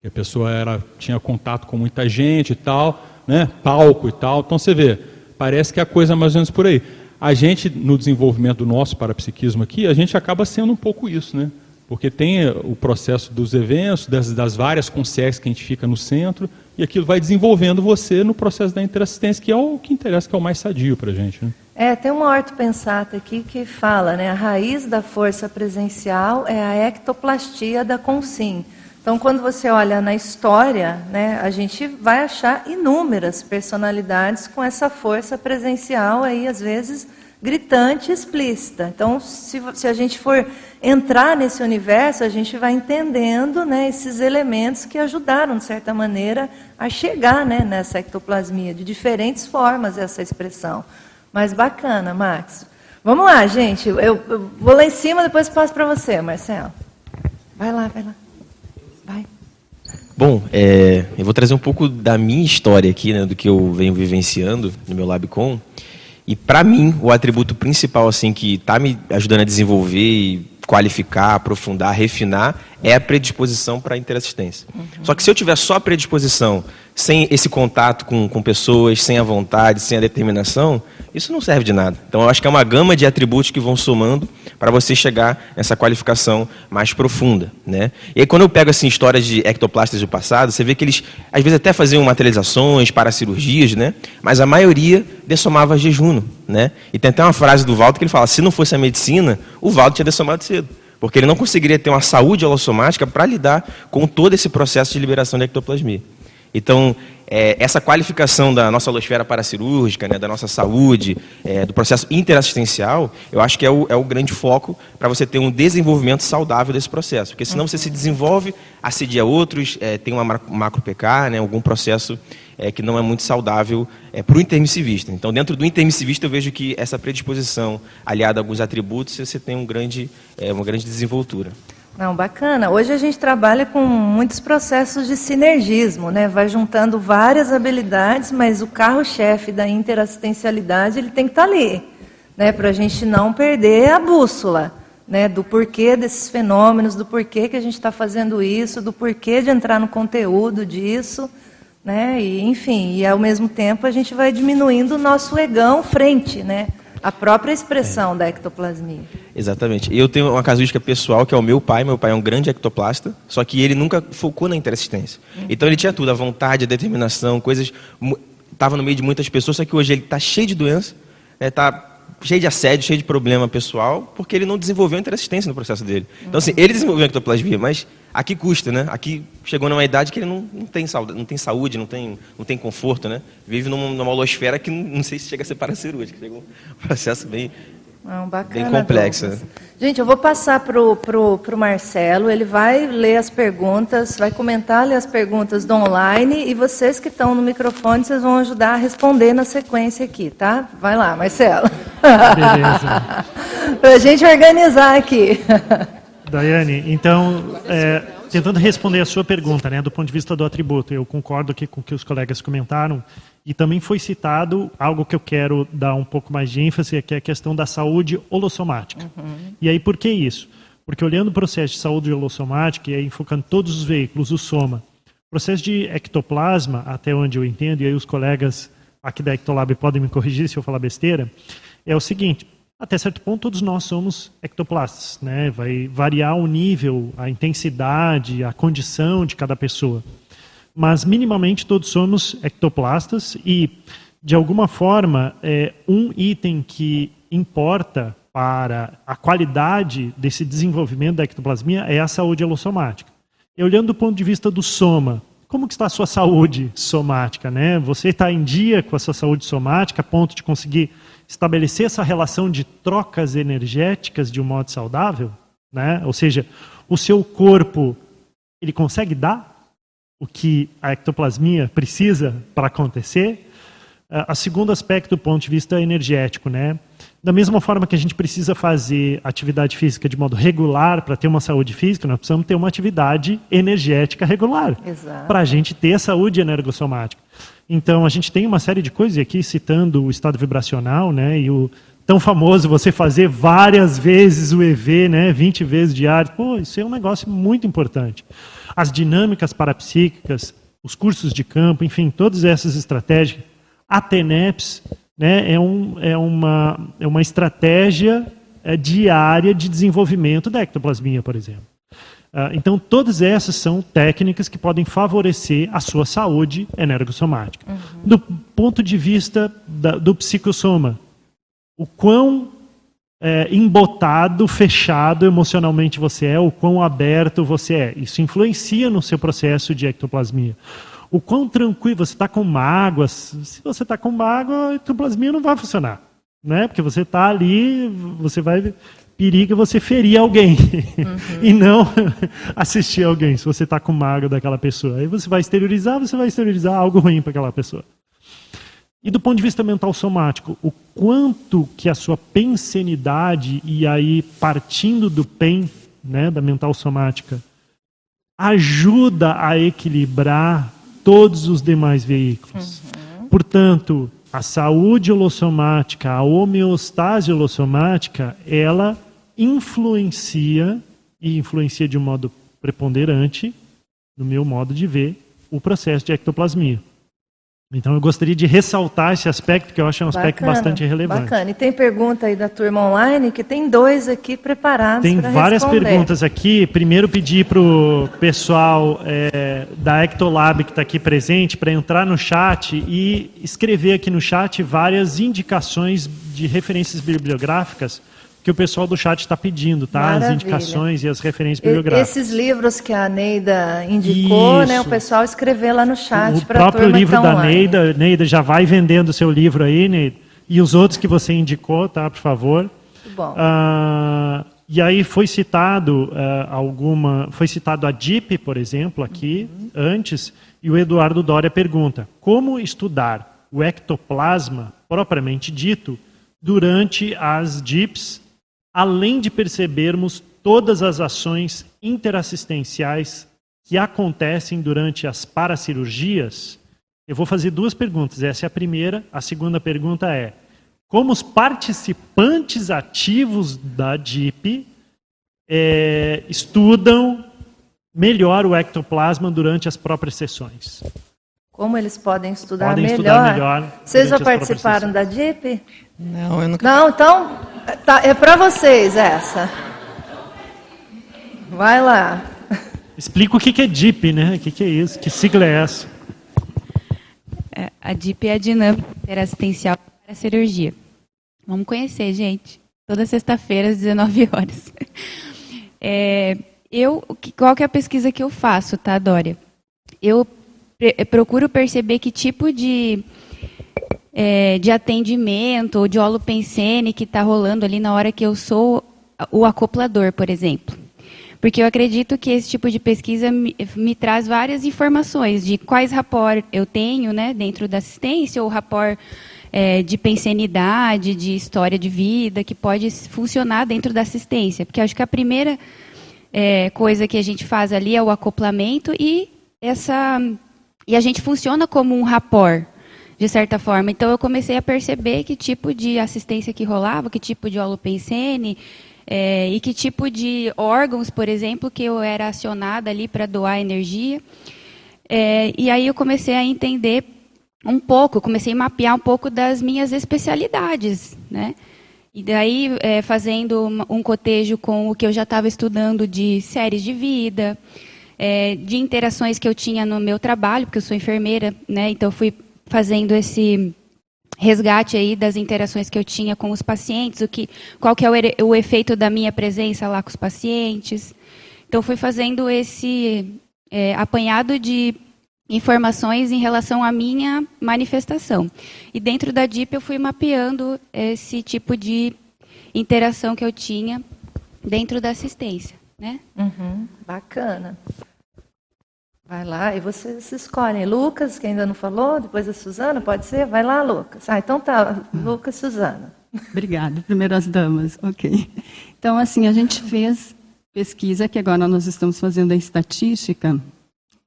Que a pessoa era, tinha contato com muita gente e tal, né? palco e tal. Então você vê, parece que é a coisa mais ou menos por aí. A gente, no desenvolvimento do nosso parapsiquismo aqui, a gente acaba sendo um pouco isso, né? Porque tem eh, o processo dos eventos, das, das várias consciências que a gente fica no centro, e aquilo vai desenvolvendo você no processo da interassistência, que é o que interessa, que é o mais sadio para a gente. Né? É, tem uma ortopensata aqui que fala, né, a raiz da força presencial é a ectoplastia da consim. Então, quando você olha na história, né, a gente vai achar inúmeras personalidades com essa força presencial aí, às vezes, gritante e explícita. Então, se, se a gente for entrar nesse universo, a gente vai entendendo né, esses elementos que ajudaram, de certa maneira, a chegar né, nessa ectoplasmia, de diferentes formas essa expressão. Mas bacana, Max. Vamos lá, gente. Eu, eu vou lá em cima, depois passo para você, Marcelo. Vai lá, vai lá. Vai. Bom, é, eu vou trazer um pouco da minha história aqui, né, do que eu venho vivenciando no meu Labcom. E para mim, o atributo principal assim que está me ajudando a desenvolver e qualificar, aprofundar, refinar é a predisposição para a interassistência. Só que se eu tiver só a predisposição, sem esse contato com, com pessoas, sem a vontade, sem a determinação, isso não serve de nada. Então, eu acho que é uma gama de atributos que vão somando para você chegar nessa qualificação mais profunda. Né? E aí, quando eu pego assim, histórias de ectoplastas do passado, você vê que eles, às vezes, até faziam materializações, paracirurgias, né? mas a maioria dessomava jejum. Né? E tem até uma frase do Valdo que ele fala, se não fosse a medicina, o Valdo tinha dessomado cedo. Porque ele não conseguiria ter uma saúde holossomática para lidar com todo esse processo de liberação de ectoplasmia. Então, é, essa qualificação da nossa holosfera paracirúrgica, né, da nossa saúde, é, do processo interassistencial, eu acho que é o, é o grande foco para você ter um desenvolvimento saudável desse processo. Porque senão você se desenvolve, assedia outros, é, tem uma macro- macro-PK, né, algum processo é, que não é muito saudável é, para o intermissivista. Então, dentro do intermissivista, eu vejo que essa predisposição, aliada a alguns atributos, você tem um grande, uma grande desenvoltura. Não, bacana. Hoje a gente trabalha com muitos processos de sinergismo, né? Vai juntando várias habilidades, mas o carro-chefe da interassistencialidade ele tem que estar ali, né? Para a gente não perder a bússola, né? Do porquê desses fenômenos, do porquê que a gente está fazendo isso, do porquê de entrar no conteúdo disso, né? E enfim, e ao mesmo tempo a gente vai diminuindo o nosso egão frente, né? A própria expressão da ectoplasmia. Exatamente. Eu tenho uma casuística pessoal, que é o meu pai. Meu pai é um grande ectoplasta, só que ele nunca focou na interassistência. Então ele tinha tudo, a vontade, a determinação, coisas... Estava no meio de muitas pessoas, só que hoje ele está cheio de doença, está cheio de assédio, cheio de problema pessoal, porque ele não desenvolveu a interassistência no processo dele. Então, assim, ele desenvolveu a ectoplasmia, mas aqui custa, né? Aqui chegou numa idade que ele não, não, tem, saúde, não tem saúde, não tem, não tem conforto, né? Vive numa, numa holosfera que não, não sei se chega a ser paracirúrgica. Chega um <laughs> processo bem, ah, bacana, bem complexo. Né? Gente, eu vou passar para o pro, pro Marcelo, ele vai ler as perguntas, vai comentar, ler as perguntas do online e vocês que estão no microfone, vocês vão ajudar a responder na sequência aqui, tá? Vai lá, Marcelo. Beleza. <laughs> para a gente organizar aqui. <laughs> Daiane, então, é, tentando responder a sua pergunta, né, do ponto de vista do atributo, eu concordo aqui com o que os colegas comentaram, e também foi citado algo que eu quero dar um pouco mais de ênfase, que é a questão da saúde holossomática. Uhum. E aí, por que isso? Porque olhando o processo de saúde holossomática, e aí enfocando todos os veículos, o soma, o processo de ectoplasma, até onde eu entendo, e aí os colegas aqui da Ectolab podem me corrigir se eu falar besteira, é o seguinte, até certo ponto todos nós somos ectoplastas, né? vai variar o nível, a intensidade, a condição de cada pessoa mas minimamente todos somos ectoplastas e, de alguma forma, é, um item que importa para a qualidade desse desenvolvimento da ectoplasmia é a saúde alossomática. E olhando do ponto de vista do soma, como que está a sua saúde somática? Né? Você está em dia com a sua saúde somática a ponto de conseguir estabelecer essa relação de trocas energéticas de um modo saudável? Né? Ou seja, o seu corpo ele consegue dar o que a ectoplasmia precisa para acontecer. A segundo aspecto do ponto de vista energético, né? Da mesma forma que a gente precisa fazer atividade física de modo regular para ter uma saúde física, nós precisamos ter uma atividade energética regular para a gente ter saúde energossomática. Então, a gente tem uma série de coisas aqui, citando o estado vibracional, né, e o tão famoso você fazer várias vezes o EV, né, 20 vezes diário. Pô, isso é um negócio muito importante as dinâmicas parapsíquicas, os cursos de campo, enfim, todas essas estratégias. A TENEPS né, é, um, é, uma, é uma estratégia é, diária de desenvolvimento da ectoplasmia, por exemplo. Uh, então, todas essas são técnicas que podem favorecer a sua saúde energossomática. Uhum. Do ponto de vista da, do psicossoma, o quão é, embotado, fechado emocionalmente você é, o quão aberto você é. Isso influencia no seu processo de ectoplasmia. O quão tranquilo você está com mágoas. Se você está com mágoa, a ectoplasmia não vai funcionar. Né? Porque você está ali, você vai. Periga você ferir alguém uhum. <laughs> e não <laughs> assistir alguém se você está com mágoa daquela pessoa. Aí você vai exteriorizar, você vai exteriorizar algo ruim para aquela pessoa. E do ponto de vista mental somático, o quanto que a sua pensenidade, e aí partindo do PEN, né, da mental somática, ajuda a equilibrar todos os demais veículos. Uhum. Portanto, a saúde holossomática, a homeostase holossomática, ela influencia, e influencia de um modo preponderante, no meu modo de ver, o processo de ectoplasmia. Então eu gostaria de ressaltar esse aspecto que eu acho um aspecto bacana, bastante relevante. Bacana. E tem pergunta aí da turma online que tem dois aqui preparados. Tem várias responder. perguntas aqui. Primeiro pedir para o pessoal é, da Ectolab que está aqui presente para entrar no chat e escrever aqui no chat várias indicações de referências bibliográficas que o pessoal do chat está pedindo, tá? Maravilha. As indicações e as referências bibliográficas. Esses livros que a Neida indicou, né? O pessoal escrever lá no chat para O próprio livro da Neida, Neida já vai vendendo o seu livro aí, Neida. E os outros que você indicou, tá? Por favor. Muito bom. Ah, e aí foi citado uh, alguma, foi citado a DIP, por exemplo, aqui uhum. antes, e o Eduardo Doria pergunta: como estudar o ectoplasma propriamente dito durante as DIPs além de percebermos todas as ações interassistenciais que acontecem durante as paracirurgias, eu vou fazer duas perguntas. Essa é a primeira. A segunda pergunta é: como os participantes ativos da DIP é, estudam melhor o ectoplasma durante as próprias sessões? Como eles podem estudar podem melhor? Estudar melhor Vocês já participaram da DIP? Não, eu nunca. Não, então tá, é para vocês essa. Vai lá. Explica o que é DIP, né? O que é isso? Que sigla é essa? É, a DIP é a dinâmica interassistencial para a cirurgia. Vamos conhecer, gente. Toda sexta-feira, às 19 horas. <laughs> É, eu, qual que é a pesquisa que eu faço, tá, Dória? Eu procuro perceber que tipo de, é, de atendimento ou de holopensene que está rolando ali na hora que eu sou o acoplador, por exemplo. Porque eu acredito que esse tipo de pesquisa me, me traz várias informações de quais rapport eu tenho né, dentro da assistência, ou rapport é, de pensenidade, de história de vida, que pode funcionar dentro da assistência. Porque acho que a primeira é, coisa que a gente faz ali é o acoplamento e essa e a gente funciona como um rapport de certa forma. Então eu comecei a perceber que tipo de assistência que rolava, que tipo de holopensene, é, e que tipo de órgãos, por exemplo, que eu era acionada ali para doar energia. É, e aí eu comecei a entender um pouco, comecei a mapear um pouco das minhas especialidades, né? E daí é, fazendo um cotejo com o que eu já estava estudando de séries de vida, é, de interações que eu tinha no meu trabalho, porque eu sou enfermeira, né? Então fui fazendo esse resgate aí das interações que eu tinha com os pacientes, o que, qual que é o, o efeito da minha presença lá com os pacientes. Então, fui fazendo esse é, apanhado de informações em relação à minha manifestação. E dentro da DIP eu fui mapeando esse tipo de interação que eu tinha dentro da assistência. Né? Uhum, bacana. Vai lá, e vocês escolhem. Lucas, que ainda não falou, depois a Suzana, pode ser? Vai lá, Lucas. Ah, então tá, Lucas, Suzana. Obrigada. Primeiro as damas, ok. Então, assim, a gente fez pesquisa, que agora nós estamos fazendo a estatística,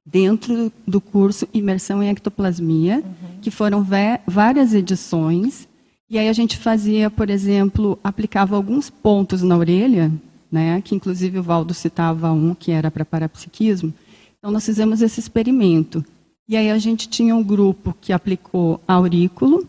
dentro do curso Imersão em Ectoplasmia, uhum. que foram várias edições, e aí a gente fazia, por exemplo, aplicava alguns pontos na orelha, né, que inclusive o Valdo citava um, que era para parapsiquismo, então, nós fizemos esse experimento. E aí a gente tinha um grupo que aplicou aurículo,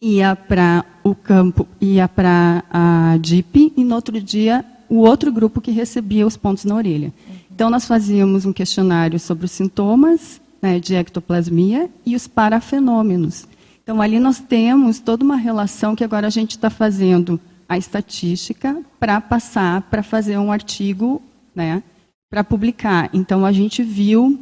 ia para o campo, ia para a DIP, e no outro dia o outro grupo que recebia os pontos na orelha. Então, nós fazíamos um questionário sobre os sintomas né, de ectoplasmia e os parafenômenos. Então, ali nós temos toda uma relação que agora a gente está fazendo a estatística para passar para fazer um artigo né, para publicar. Então a gente viu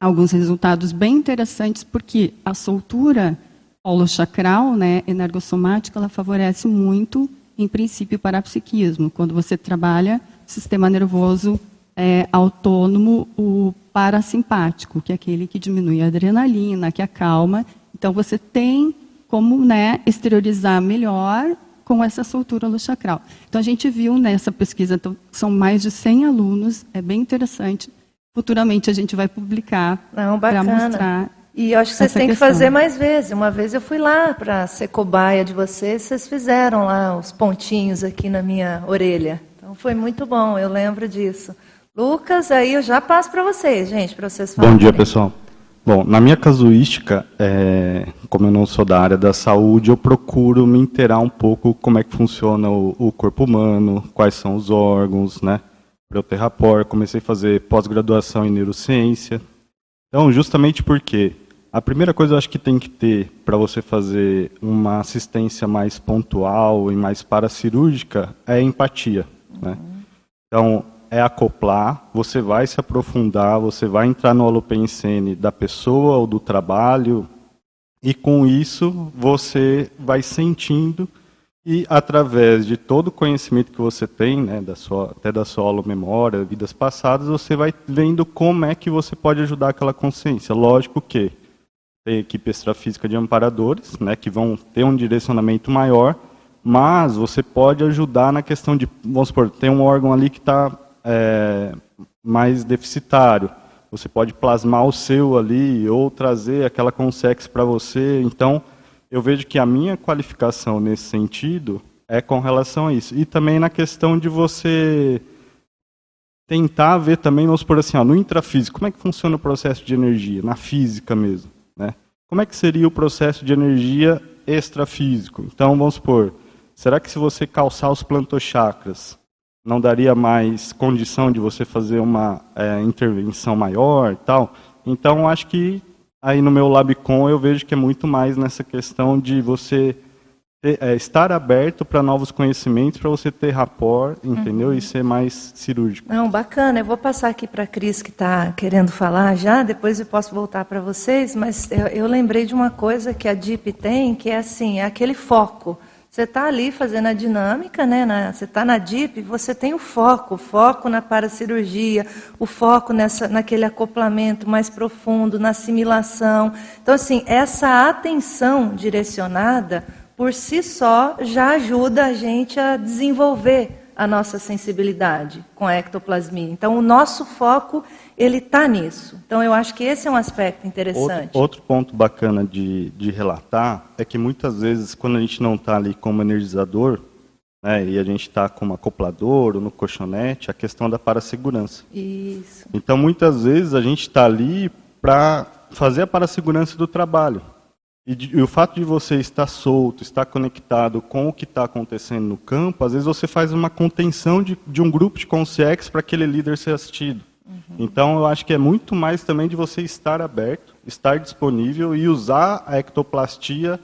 alguns resultados bem interessantes porque a soltura holochacral, né, energossomática, ela favorece muito, em princípio, para psiquismo. Quando você trabalha sistema nervoso é, autônomo, o parasimpático, que é aquele que diminui a adrenalina, que acalma. Então você tem como né, exteriorizar melhor com essa soltura no chacral. Então, a gente viu nessa pesquisa, então, são mais de 100 alunos, é bem interessante. Futuramente, a gente vai publicar para mostrar. E eu acho que vocês têm questão. que fazer mais vezes. Uma vez eu fui lá para ser cobaia de vocês, vocês fizeram lá os pontinhos aqui na minha orelha. Então, foi muito bom, eu lembro disso. Lucas, aí eu já passo para vocês, gente, para vocês falarem. Bom dia, pessoal. Bom, na minha casuística, é, como eu não sou da área da saúde, eu procuro me inteirar um pouco como é que funciona o, o corpo humano, quais são os órgãos, né? Para eu ter rapport, comecei a fazer pós-graduação em neurociência. Então, justamente porque a primeira coisa eu acho que tem que ter para você fazer uma assistência mais pontual e mais paracirúrgica é empatia, né? Então, é acoplar, você vai se aprofundar, você vai entrar no holopensene da pessoa ou do trabalho, e com isso você vai sentindo e através de todo o conhecimento que você tem, né, da sua, até da sua holomemória, vidas passadas, você vai vendo como é que você pode ajudar aquela consciência. Lógico que tem equipe extrafísica de amparadores, né, que vão ter um direcionamento maior, mas você pode ajudar na questão de, vamos supor, tem um órgão ali que está é, mais deficitário. Você pode plasmar o seu ali ou trazer aquela consex para você. Então, eu vejo que a minha qualificação nesse sentido é com relação a isso. E também na questão de você tentar ver também, vamos por assim, ó, no intrafísico, como é que funciona o processo de energia, na física mesmo. Né? Como é que seria o processo de energia extrafísico? Então, vamos supor, será que se você calçar os plantochakras, não daria mais condição de você fazer uma é, intervenção maior e tal. Então, acho que aí no meu Labcom eu vejo que é muito mais nessa questão de você ter, é, estar aberto para novos conhecimentos, para você ter rapport, entendeu? Uhum. E ser mais cirúrgico. Não, bacana. Eu vou passar aqui para a Cris, que está querendo falar já, depois eu posso voltar para vocês, mas eu, eu, lembrei de uma coisa que a DIP tem, que é assim, é aquele foco. Você está ali fazendo a dinâmica, né? Você está na DIP, você tem o foco, o foco na paracirurgia, o foco nessa, naquele acoplamento mais profundo, na assimilação. Então, assim, essa atenção direcionada por si só já ajuda a gente a desenvolver a nossa sensibilidade com a ectoplasmia. Então, o nosso foco ele está nisso. Então, eu acho que esse é um aspecto interessante. Outro, outro ponto bacana de, de relatar é que muitas vezes, quando a gente não está ali como energizador, né, e a gente está como acoplador ou no colchonete, a questão da parassegurança. Isso. Então, muitas vezes, a gente está ali para fazer a parassegurança do trabalho. E, de, e, o fato de você estar solto, estar conectado com o que está acontecendo no campo, às vezes você faz uma contenção de, de um grupo de consciência para aquele líder ser assistido. Uhum. Então, eu acho que é muito mais também de você estar aberto, estar disponível e usar a ectoplastia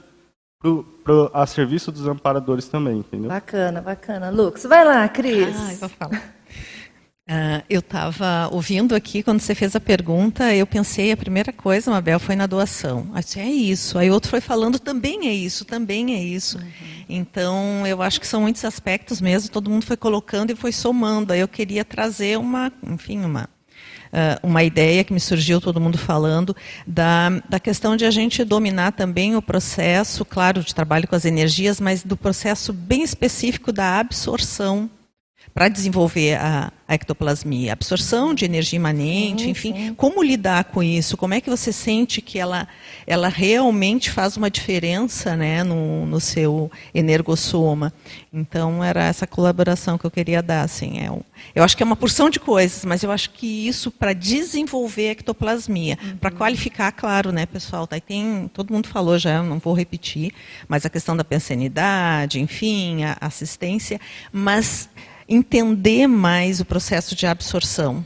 pro, pro, a serviço dos amparadores também, entendeu? Bacana, bacana. Lucas, vai lá, Cris. Ah, eu vou falar. Uh, eu estava ouvindo aqui, quando você fez a pergunta, eu pensei, a primeira coisa, Mabel, foi na doação. Assim, é isso. Aí outro foi falando, também é isso, também é isso. Uhum. Então, eu acho que são muitos aspectos mesmo, todo mundo foi colocando e foi somando. Aí eu queria trazer uma, enfim, uma, uh, uma ideia que me surgiu, todo mundo falando, da, da questão de a gente dominar também o processo, claro, de trabalho com as energias, mas do processo bem específico da absorção para desenvolver a, a, ectoplasmia, absorção de energia imanente, sim, enfim, sim. como lidar com isso? Como é que você sente que ela, ela realmente faz uma diferença, né, no, no seu energossoma? Então era essa colaboração que eu queria dar, assim, é um, eu acho que é uma porção de coisas, mas eu acho que isso para desenvolver a ectoplasmia, uhum. para qualificar, claro, né, pessoal, tá, tem, todo mundo falou já, não vou repetir, mas a questão da pensanidade, enfim, a assistência, mas entender mais o processo de absorção.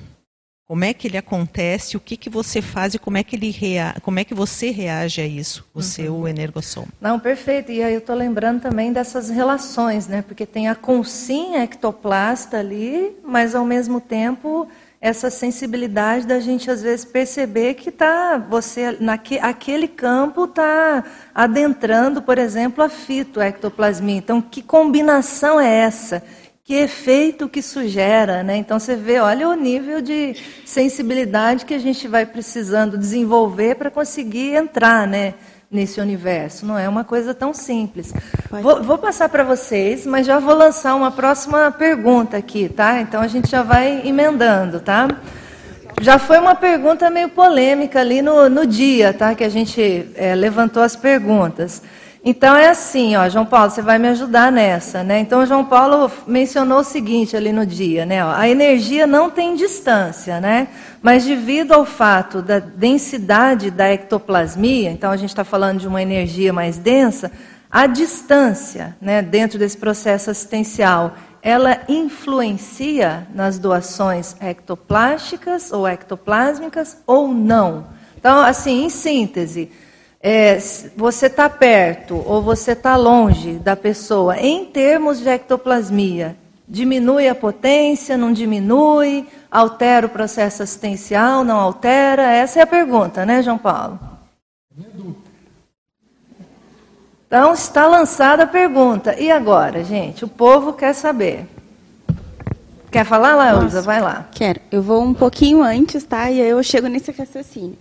Como é que ele acontece, o que, que você faz e como é que, ele rea... como é que você reage a isso, o uhum. seu energossom. Não, perfeito. E aí eu estou lembrando também dessas relações, né? Porque tem a consinha ectoplasta ali, mas ao mesmo tempo essa sensibilidade da gente às vezes perceber que tá você naque, aquele campo está adentrando, por exemplo, a fitoectoplasmia. Então, que combinação é essa? Que efeito que isso gera, né? Então você vê, olha o nível de sensibilidade que a gente vai precisando desenvolver para conseguir entrar, né? Nesse universo. Não é uma coisa tão simples. Vou, vou, passar para vocês, mas já vou lançar uma próxima pergunta aqui, tá? Então a gente já vai emendando, tá? Já foi uma pergunta meio polêmica ali no, no dia, tá? Que a gente é, levantou as perguntas. Então é assim, ó, João Paulo, você vai me ajudar nessa, né? Então João Paulo mencionou o seguinte ali no dia, né? Ó, a energia não tem distância, né? Mas devido ao fato da densidade da ectoplasmia, então a gente está falando de uma energia mais densa, a distância, né, dentro desse processo assistencial, ela influencia nas doações ectoplásticas ou ectoplásmicas ou não? Então, assim, em síntese é, você está perto ou você está longe da pessoa, em termos de ectoplasmia, diminui a potência, não diminui, altera o processo assistencial, não altera? Essa é a pergunta, né, João Paulo? Então, está lançada a pergunta. E agora, gente? O povo quer saber. Quer falar, Laúza? Vai lá. Quero. Eu vou um pouquinho antes, tá? E aí eu chego nesse raciocínio.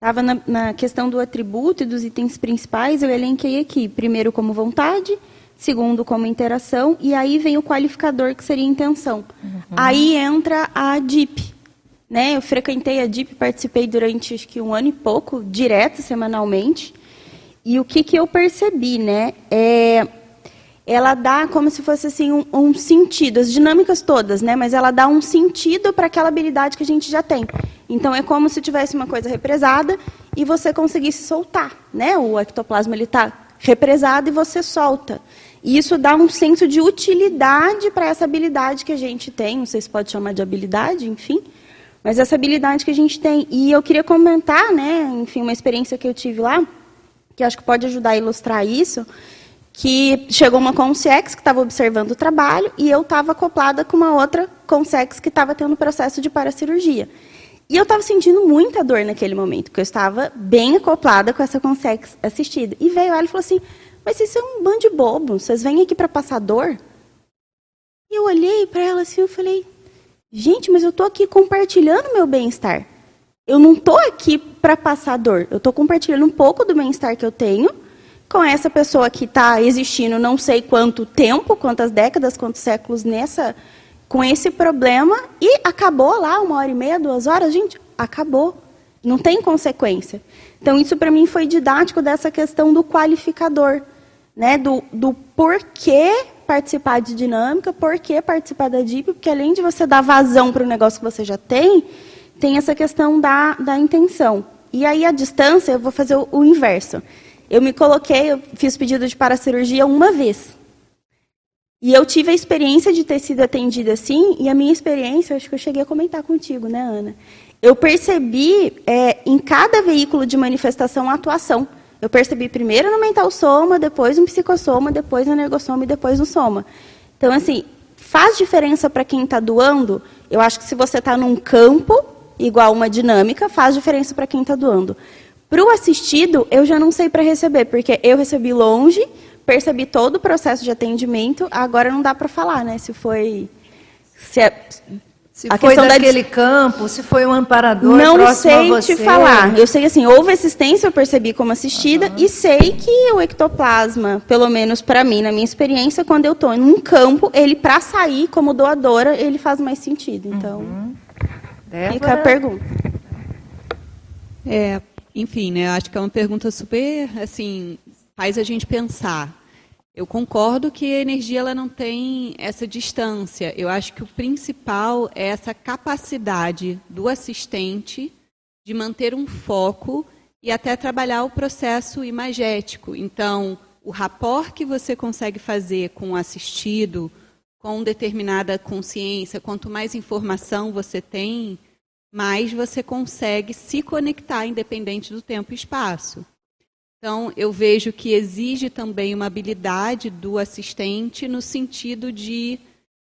Estava na, na, questão do atributo e dos itens principais, eu elenquei aqui. Primeiro, como vontade, segundo, como interação, e aí vem o qualificador, que seria intenção. Uhum. Aí entra a DIP. Né? Eu frequentei a DIP, participei durante acho que um ano e pouco, direto, semanalmente. E o que, que eu percebi? Né? É, ela dá como se fosse assim um, um, sentido, as dinâmicas todas, né? Mas ela dá um sentido para aquela habilidade que a gente já tem. Então é como se tivesse uma coisa represada e você conseguisse soltar, né? O ectoplasma ele está represado e você solta. E isso dá um senso de utilidade para essa habilidade que a gente tem. Não sei se pode chamar de habilidade, enfim. Mas essa habilidade que a gente tem. E eu queria comentar, né, enfim, uma experiência que eu tive lá, que acho que pode ajudar a ilustrar isso, que chegou uma consciex que estava observando o trabalho e eu estava acoplada com uma outra consciex que estava tendo processo de paracirurgia. E eu estava sentindo muita dor naquele momento, porque eu estava bem acoplada com essa consciex assistida. E veio ela e falou assim, mas isso é um bando de bobo, vocês vêm aqui para passar dor? E eu olhei para ela assim e falei, gente, mas eu estou aqui compartilhando meu bem-estar. Eu não estou aqui para passar dor, eu estou compartilhando um pouco do bem-estar que eu tenho com essa pessoa que está existindo não sei quanto tempo, quantas décadas, quantos séculos nessa, com esse problema e acabou lá uma hora e meia, duas horas, gente, acabou, não tem consequência. Então isso para mim foi didático dessa questão do qualificador, né, do, do porquê participar de dinâmica, porquê participar da DIP, porque além de você dar vazão para o negócio que você já tem, tem essa questão da, da intenção. E aí a distância eu vou fazer o, o inverso. Eu me coloquei, eu fiz pedido de paracirurgia uma vez. E eu tive a experiência de ter sido atendida assim, e a minha experiência, acho que eu cheguei a comentar contigo, né, Ana? Eu percebi é, em cada veículo de manifestação a atuação. Eu percebi primeiro no mental soma, depois no psicossoma, depois no energossoma e depois no soma. Então, assim, faz diferença para quem está doando. Eu acho que se você está num campo, igual uma dinâmica, faz diferença para quem está doando. Para o assistido, eu já não sei para receber, porque eu recebi longe, percebi todo o processo de atendimento, agora não dá para falar, né? Se foi. Se, é, se a foi daquele da... campo, se foi um amparador Não sei te falar. Eu sei assim, houve assistência, eu percebi como assistida, uhum. e sei que o ectoplasma, pelo menos para mim, na minha experiência, quando eu estou em um campo, ele para sair como doadora, ele faz mais sentido. Então, uhum. fica a pergunta. É, enfim, né, acho que é uma pergunta super, assim, faz a gente pensar. Eu concordo que a energia ela não tem essa distância. Eu acho que o principal é essa capacidade do assistente de manter um foco e até trabalhar o processo imagético. Então, o rapport que você consegue fazer com o assistido, com determinada consciência, quanto mais informação você tem, mais você consegue se conectar independente do tempo e espaço. Então, eu vejo que exige também uma habilidade do assistente no sentido de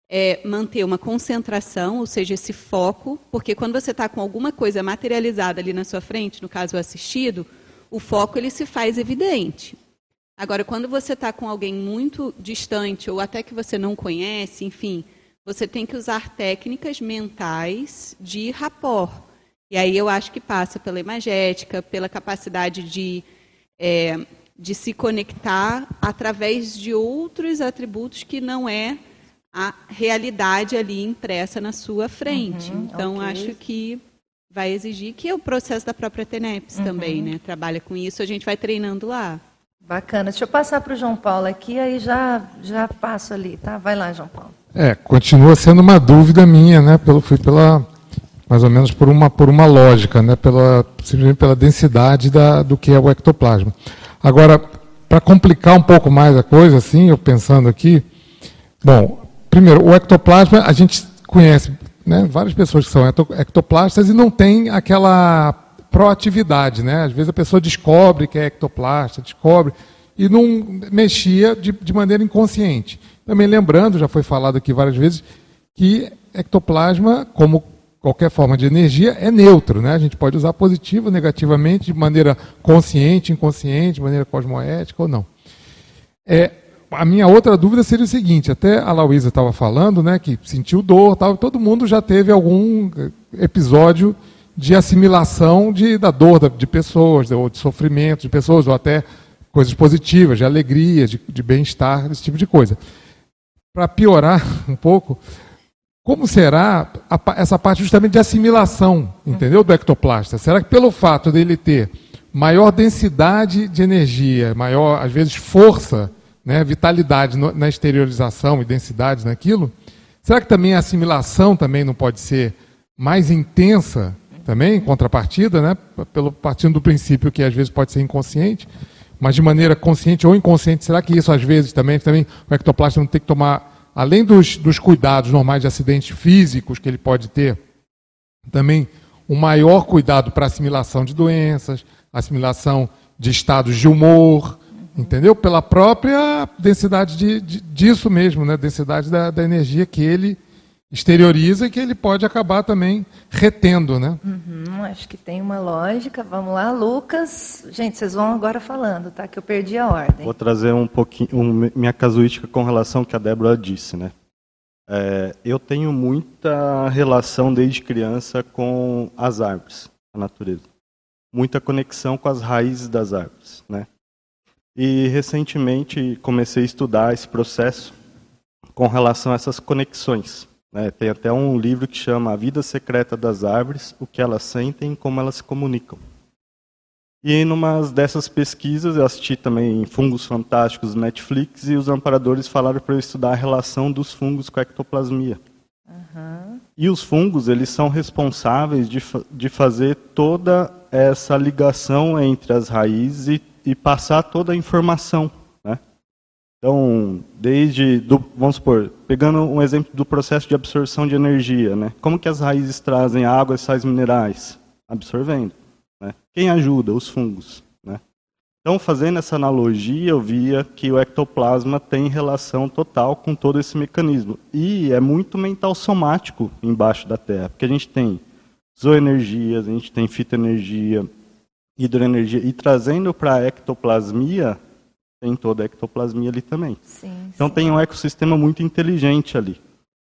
é, manter uma concentração, ou seja, esse foco, porque quando você está com alguma coisa materializada ali na sua frente, no caso o assistido, o foco ele se faz evidente. Agora, quando você está com alguém muito distante ou até que você não conhece, enfim, você tem que usar técnicas mentais de rapport. E aí eu acho que passa pela imagética, pela capacidade de, é, de se conectar através de outros atributos que não é a realidade ali impressa na sua frente. Uhum, então, okay. acho que vai exigir que é o processo da própria TENEPS uhum. também, né? Trabalha com isso, a gente vai treinando lá. Bacana. Deixa eu passar para o João Paulo aqui, aí já, já passo ali, tá? Vai lá, João Paulo. É, continua sendo uma dúvida minha, né? Pelo, fui pela mais ou menos por uma por uma lógica, né? Pela simplesmente pela densidade da, do que é o ectoplasma. Agora, para complicar um pouco mais a coisa, assim, eu pensando aqui, bom, primeiro o ectoplasma a gente conhece, né? Várias pessoas que são ectoplastas e não tem aquela proatividade, né? Às vezes a pessoa descobre que é ectoplasta, descobre e não mexia de, de maneira inconsciente. Também lembrando, já foi falado aqui várias vezes, que ectoplasma, como qualquer forma de energia, é neutro. Né? A gente pode usar positivo, negativamente, de maneira consciente, inconsciente, de maneira cosmoética ou não. É, a minha outra dúvida seria o seguinte, até a Lauísa estava falando, né, que sentiu dor, tal, todo mundo já teve algum episódio de assimilação de, da dor de pessoas, ou de sofrimento de pessoas, ou até coisas positivas, de alegria, de, de bem-estar, esse tipo de coisa para piorar <laughs> um pouco, como será a, essa parte justamente de assimilação, entendeu, do ectoplasta? Será que pelo fato dele ter maior densidade de energia, maior, às vezes, força, né, vitalidade no, na exteriorização e densidade naquilo, será que também a assimilação também não pode ser mais intensa também, em contrapartida, né, pelo, partindo do princípio que às vezes pode ser inconsciente? mas de maneira consciente ou inconsciente, será que isso às vezes também, também o ectoplasta não tem que tomar, além dos, dos cuidados normais de acidentes físicos que ele pode ter, também um maior cuidado para assimilação de doenças, assimilação de estados de humor, Entendeu? Pela própria densidade de, de, disso mesmo, né? densidade da, da energia que ele exterioriza e que ele pode acabar também retendo, né? Uhum, acho que tem uma lógica. Vamos lá, Lucas. Gente, vocês vão agora falando, tá? Que eu perdi a ordem. Vou trazer um pouquinho um, minha casuística com relação ao que a Débora disse, né? É, eu tenho muita relação desde criança com as árvores, a natureza. Muita conexão com as raízes das árvores, né? E recentemente comecei a estudar esse processo com relação a essas conexões. Né? Tem até um livro que chama A Vida Secreta das Árvores, o que elas sentem e como elas se comunicam. E numa dessas pesquisas, eu assisti também Fungos Fantásticos do Netflix, e os amparadores falaram para eu estudar a relação dos fungos com a ectoplasmia. Uhum. E os fungos, eles são responsáveis de, de fazer toda essa ligação entre as raízes e, e passar toda a informação então, desde, do, vamos supor, pegando um exemplo do processo de absorção de energia, né? Como que as raízes trazem água e sais minerais? Absorvendo. Né? Quem ajuda? Os fungos. Né? Então, fazendo essa analogia, eu via que o ectoplasma tem relação total com todo esse mecanismo. E é muito mental somático embaixo da Terra, porque a gente tem zooenergias, a gente tem fitoenergia, hidroenergia, e trazendo para a ectoplasmia, tem toda a ectoplasmia ali também. Sim, então sim. tem um ecossistema muito inteligente ali.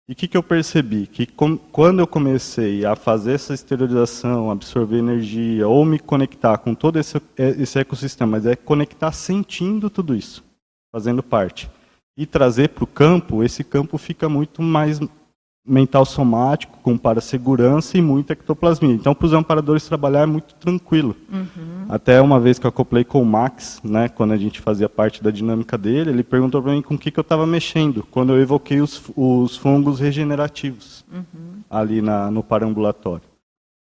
E o que, que eu percebi? Que com, quando eu comecei a fazer essa esterilização, absorver energia, ou me conectar com todo esse, esse ecossistema, mas é conectar sentindo tudo isso, fazendo parte. E trazer para o campo, esse campo fica muito mais mental somático, com parasegurança e muita ectoplasmia. Então, para os amparadores trabalhar é muito tranquilo. Uhum. Até uma vez que eu acoplei com o Max, né, quando a gente fazia parte da dinâmica dele, ele perguntou para mim com o que, que eu estava mexendo, quando eu evoquei os, os fungos regenerativos uhum. ali na, no parambulatório.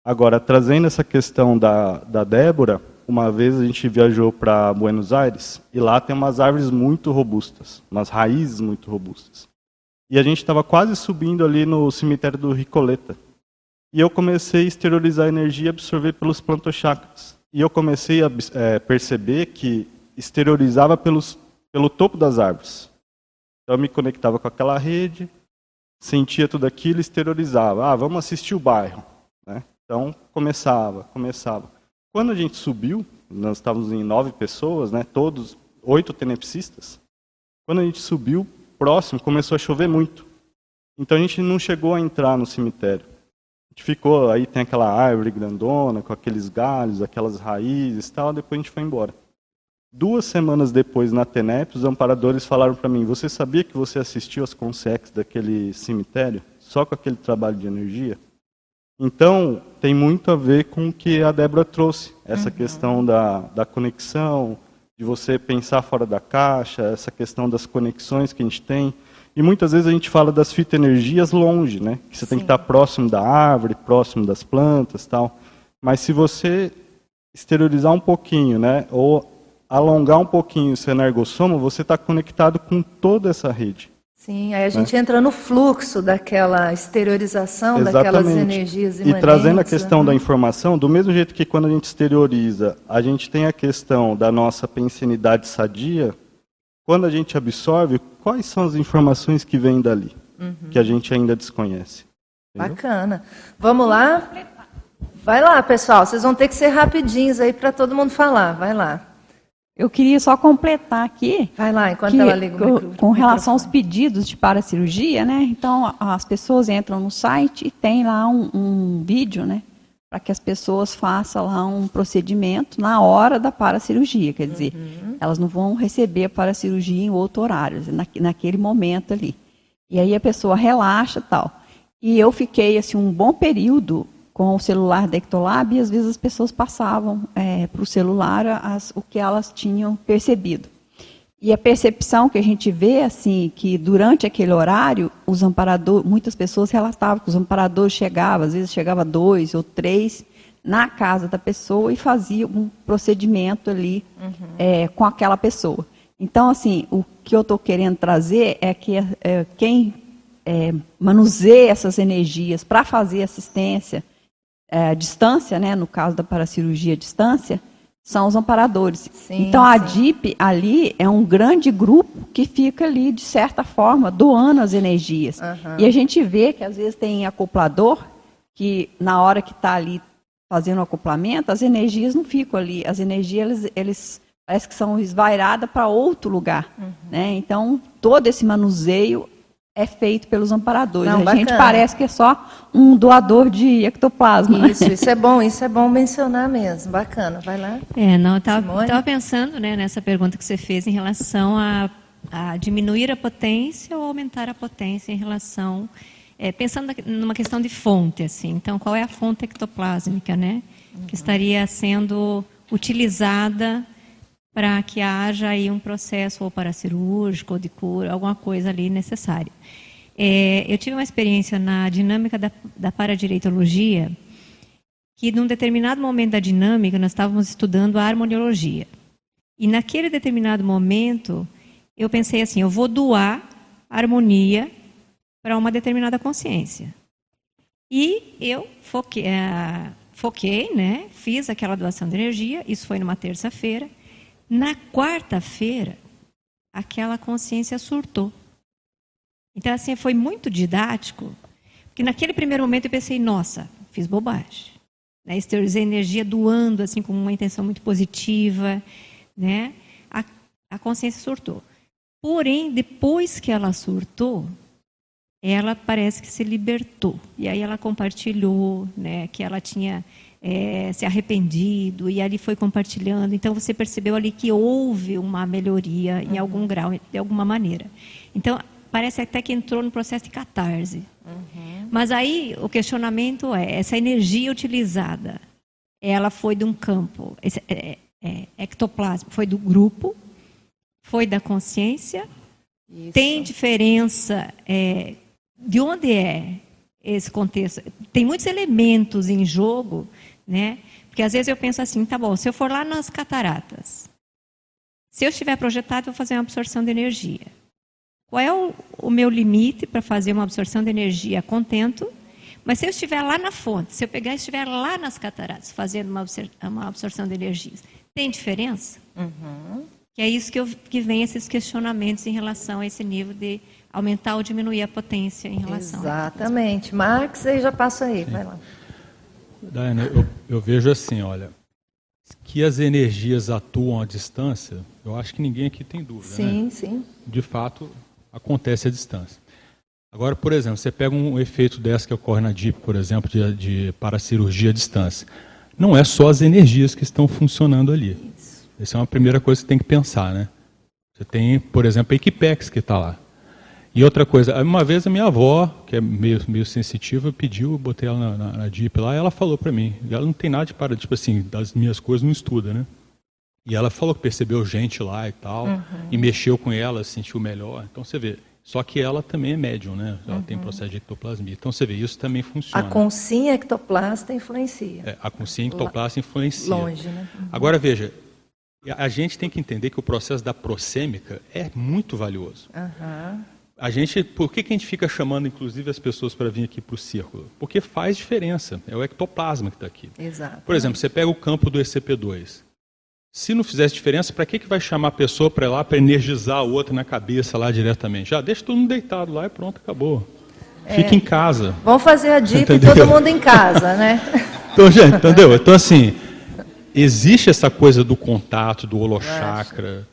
Agora, trazendo essa questão da, da Débora, uma vez a gente viajou para Buenos Aires e lá tem umas árvores muito robustas, umas raízes muito robustas. E a gente estava quase subindo ali no cemitério do Ricoleta. E eu comecei a exteriorizar a energia e absorver pelos plantochakras. E eu comecei a é, perceber que exteriorizava pelos, pelo topo das árvores. Então eu me conectava com aquela rede, sentia tudo aquilo, exteriorizava. Ah, vamos assistir o bairro. Né? Então começava, começava. Quando a gente subiu, nós estávamos em nove pessoas, né? todos, oito tenepsistas. Quando a gente subiu, próximo começou a chover muito. Então a gente não chegou a entrar no cemitério. A gente ficou, aí tem aquela árvore grandona, com aqueles galhos, aquelas raízes e tal, depois a gente foi embora. Duas semanas depois, na TENEP, os amparadores falaram para mim, você sabia que você assistiu às consex daquele cemitério, só com aquele trabalho de energia? Então, tem muito a ver com o que a Débora trouxe, essa uhum. questão da, da conexão, de você pensar fora da caixa, essa questão das conexões que a gente tem. E muitas vezes a gente fala das fitoenergias longe, né? Que você Sim. tem que estar próximo da árvore, próximo das plantas, tal. Mas se você exteriorizar um pouquinho, né? Ou alongar um pouquinho o seu energossoma, você está conectado com toda essa rede. Sim, aí a gente né? entra no fluxo daquela exteriorização Exatamente. daquelas energias imanentes. E trazendo a questão né? da informação, do mesmo jeito que quando a gente exterioriza, a gente tem a questão da nossa pensinidade sadia, quando a gente absorve, quais são as informações que vêm dali, uhum. que a gente ainda desconhece. Entendeu? Bacana. Vamos lá? Vai lá, pessoal, vocês vão ter que ser rapidinhos aí para todo mundo falar. Vai lá. Eu queria só completar aqui. Vai lá, enquanto que, ela liga o. Com relação aos pedidos de paracirurgia, né? Então, as pessoas entram no site e tem lá um, um vídeo, né? Para que as pessoas façam lá um procedimento na hora da paracirurgia. Quer dizer, uhum. elas não vão receber a paracirurgia em outro horário, na, naquele momento ali. E aí a pessoa relaxa tal. E eu fiquei, assim, um bom período com o celular da Ectolab e às vezes as pessoas passavam é, para o celular as, o que elas tinham percebido. E a percepção que a gente vê, assim, que durante aquele horário, os amparadores, muitas pessoas relatavam que os amparadores chegavam, às vezes chegava dois ou três na casa da pessoa e faziam um procedimento ali uhum. é, com aquela pessoa. Então, assim, o que eu estou querendo trazer é que é, quem é, manuseia essas energias para fazer assistência é, distância, né, no caso da paracirurgia à distância, são os amparadores. Sim, então a sim. DIP ali é um grande grupo que fica ali, de certa forma, doando as energias. Aham. E a gente vê que às vezes tem acoplador que na hora que está ali fazendo o acoplamento, as energias não ficam ali. As energias, eles, eles parece que são esvairadas para outro lugar. Uhum. Né? Então, todo esse manuseio é feito pelos amparadores. Não, a gente bacana. parece que é só um doador de ectoplasma. Isso, isso é bom, isso é bom mencionar mesmo. Bacana, vai lá. É, não, eu estava pensando né, nessa pergunta que você fez em relação a, a diminuir a potência ou aumentar a potência em relação. é, pensando numa questão de fonte, assim. Então, qual é a fonte ectoplásmica, né? Que estaria sendo utilizada para que haja aí um processo ou paracirúrgico ou de cura, alguma coisa ali necessária. É, eu tive uma experiência na dinâmica da, da paradireitologia, que num determinado momento da dinâmica nós estávamos estudando a harmoniologia. E naquele determinado momento, eu pensei assim, eu vou doar harmonia para uma determinada consciência. E eu foquei, eh, foquei, né, fiz aquela doação de energia, isso foi numa terça-feira. Na quarta-feira, aquela consciência surtou. Então, assim, foi muito didático, porque naquele primeiro momento eu pensei, nossa, fiz bobagem. Né? Exteriorizei energia doando, assim, com uma intenção muito positiva, né? A, a consciência surtou. Porém, depois que ela surtou, ela parece que se libertou. E aí ela compartilhou, né, que ela tinha eh, se arrependido, e ali foi compartilhando. Então você percebeu ali que houve uma melhoria em algum grau, de alguma maneira. Então parece até que entrou no processo de catarse. Mas aí o questionamento é: essa energia utilizada, ela foi de um campo, esse, é, é, ectoplasma, foi do grupo, foi da consciência, tem diferença é, de onde é esse contexto? Tem muitos elementos em jogo, né? Porque às vezes eu penso assim, tá bom, se eu for lá nas cataratas, se eu estiver projetado, eu vou fazer uma absorção de energia. Qual é o, o meu limite para fazer uma absorção de energia a contento? Mas se eu estiver lá na fonte, se eu pegar e estiver lá nas cataratas, fazendo uma, absor- uma absorção de energias, tem diferença? Uhum. Que é isso que, eu, que vem esses questionamentos em relação a esse nível de aumentar ou diminuir a potência em relação. Exatamente. Max, aí já passa aí, vai lá. Daiane, eu, eu vejo assim, olha, que as energias atuam à distância, eu acho que ninguém aqui tem dúvida. Sim, né? sim. De fato, acontece à distância. Agora, por exemplo, você pega um efeito dessa que ocorre na DIP, por exemplo, de, de paracirurgia à distância. Não é só as energias que estão funcionando ali. Essa é uma primeira coisa que você tem que pensar, né? Você tem, por exemplo, a Equipex que está lá. E outra coisa, uma vez a minha avó, que é meio, meio sensitiva, pediu, eu botei ela na, na, na DIP lá, e ela falou para mim, ela não tem nada de para, tipo assim, das minhas coisas não estuda, né? E ela falou que percebeu gente lá e tal, Uhum. e mexeu com ela, sentiu melhor. Então você vê, só que ela também é médium, né? Ela tem Uhum. processo de ectoplasmia. Então você vê, isso também A funciona. consinha ectoplasta influencia. É, a consciência ectoplasta influencia. Longe, né? Uhum. Agora veja, a gente tem que entender que o processo da prosêmica é muito valioso. Aham. A gente, por que, que a gente fica chamando, inclusive, as pessoas para vir aqui para o círculo? Porque faz diferença. É o ectoplasma que está aqui. Exato. Por exemplo, você pega o campo do ECP2. Se não fizesse diferença, para que, que vai chamar a pessoa para ir lá para energizar o outro na cabeça lá diretamente? Já deixa todo mundo deitado lá e pronto, acabou. Fica É. em casa. Vamos fazer a DIP Entendeu? todo mundo em casa, né? <laughs> Então, gente, entendeu? Então, assim, existe essa coisa do contato, do holochakra,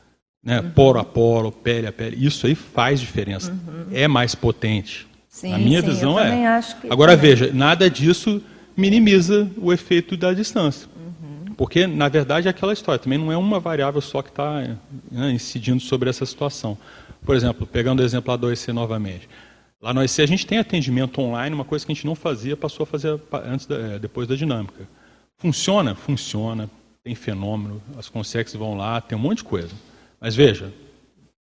né? Uhum. poro a poro, pele a pele. Isso aí faz diferença. É mais potente. Sim, a minha sim, visão é. Agora, também. veja, nada disso minimiza o efeito da distância. Uhum. Porque, na verdade, é aquela história. Também não é uma variável só que está né, incidindo sobre essa situação. Por exemplo, pegando o exemplo lá do OEC novamente. Lá no OEC a gente tem atendimento online, uma coisa que a gente não fazia, passou a fazer antes da- eh, depois da dinâmica. Funciona? Funciona. Tem fenômeno, as consex vão lá, tem um monte de coisa. Mas veja,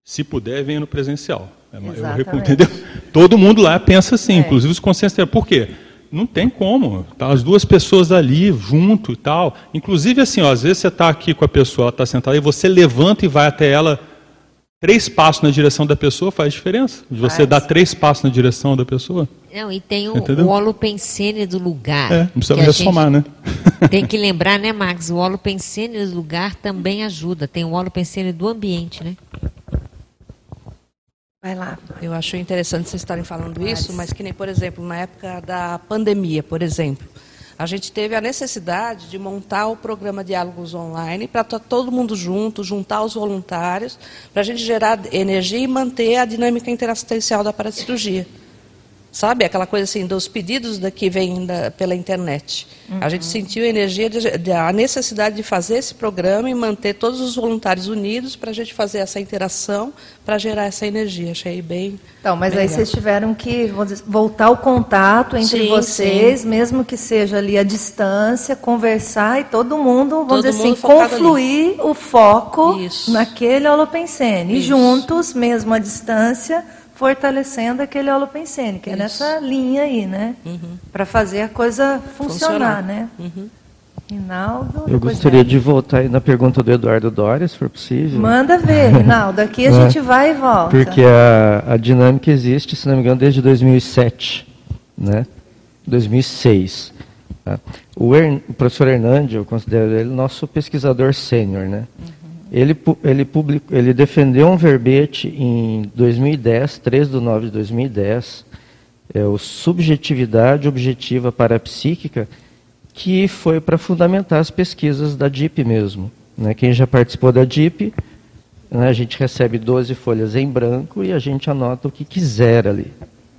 se puder, venha no presencial. É eu Exatamente. recom- entendeu? Todo mundo lá pensa assim, É. inclusive os consciências. Por quê? Não tem como. Tá as duas pessoas ali junto e tal. Inclusive assim, ó, às vezes você está aqui com a pessoa, ela está sentada e você levanta e vai até ela três passos na direção da pessoa faz diferença. De você Faz. dar três passos na direção da pessoa. Não, e tem o, Entendeu? o holopensene do lugar. É, não precisa ressomar, né? <laughs> Tem que <laughs> lembrar, né, Max? O holopensene do lugar também ajuda. Tem o holopensene do ambiente, né? Vai lá. Eu acho interessante vocês estarem falando isso, mas que nem, por exemplo, na época da pandemia, por exemplo, a gente teve a necessidade de montar o programa Diálogos Online para todo mundo junto, juntar os voluntários, para a gente gerar energia e manter a dinâmica interassistencial da paracirurgia. Sabe, aquela coisa assim, dos pedidos da, que vêm da, pela internet. A gente sentiu a energia, de, de- a necessidade de fazer esse programa e manter todos os voluntários unidos para a gente fazer essa interação, para gerar essa energia. Achei bem. Então, mas bem aí legal. vocês tiveram que vamos dizer, voltar o contato entre Sim, vocês, sim. mesmo que seja ali à distância, conversar e todo mundo, vamos Todo dizer assim, mundo ali. confluir o foco naquele holopensene. E Isso. juntos, mesmo à distância, fortalecendo aquele holopensene, que é Isso. nessa linha aí, né? Uhum. Para fazer a coisa funcionar, Funcionar. né? Uhum. Rinaldo, Eu gostaria de voltar aí na pergunta do Eduardo Doria, se for possível. Manda ver, <laughs> Rinaldo. Aqui a Né? gente vai e volta. Porque a, a dinâmica existe, se não me engano, desde 2007, né? 2006. tá? O, o professor Hernandes, eu considero ele nosso pesquisador sênior, né? Ele, ele, publicou, ele defendeu um verbete em 2010, 3 de 9 de 2010, é o Subjetividade Objetiva Parapsíquica, que foi para fundamentar as pesquisas da DIP mesmo. Né? Quem já participou da DIP, né, a gente recebe 12 folhas em branco e a gente anota o que quiser ali.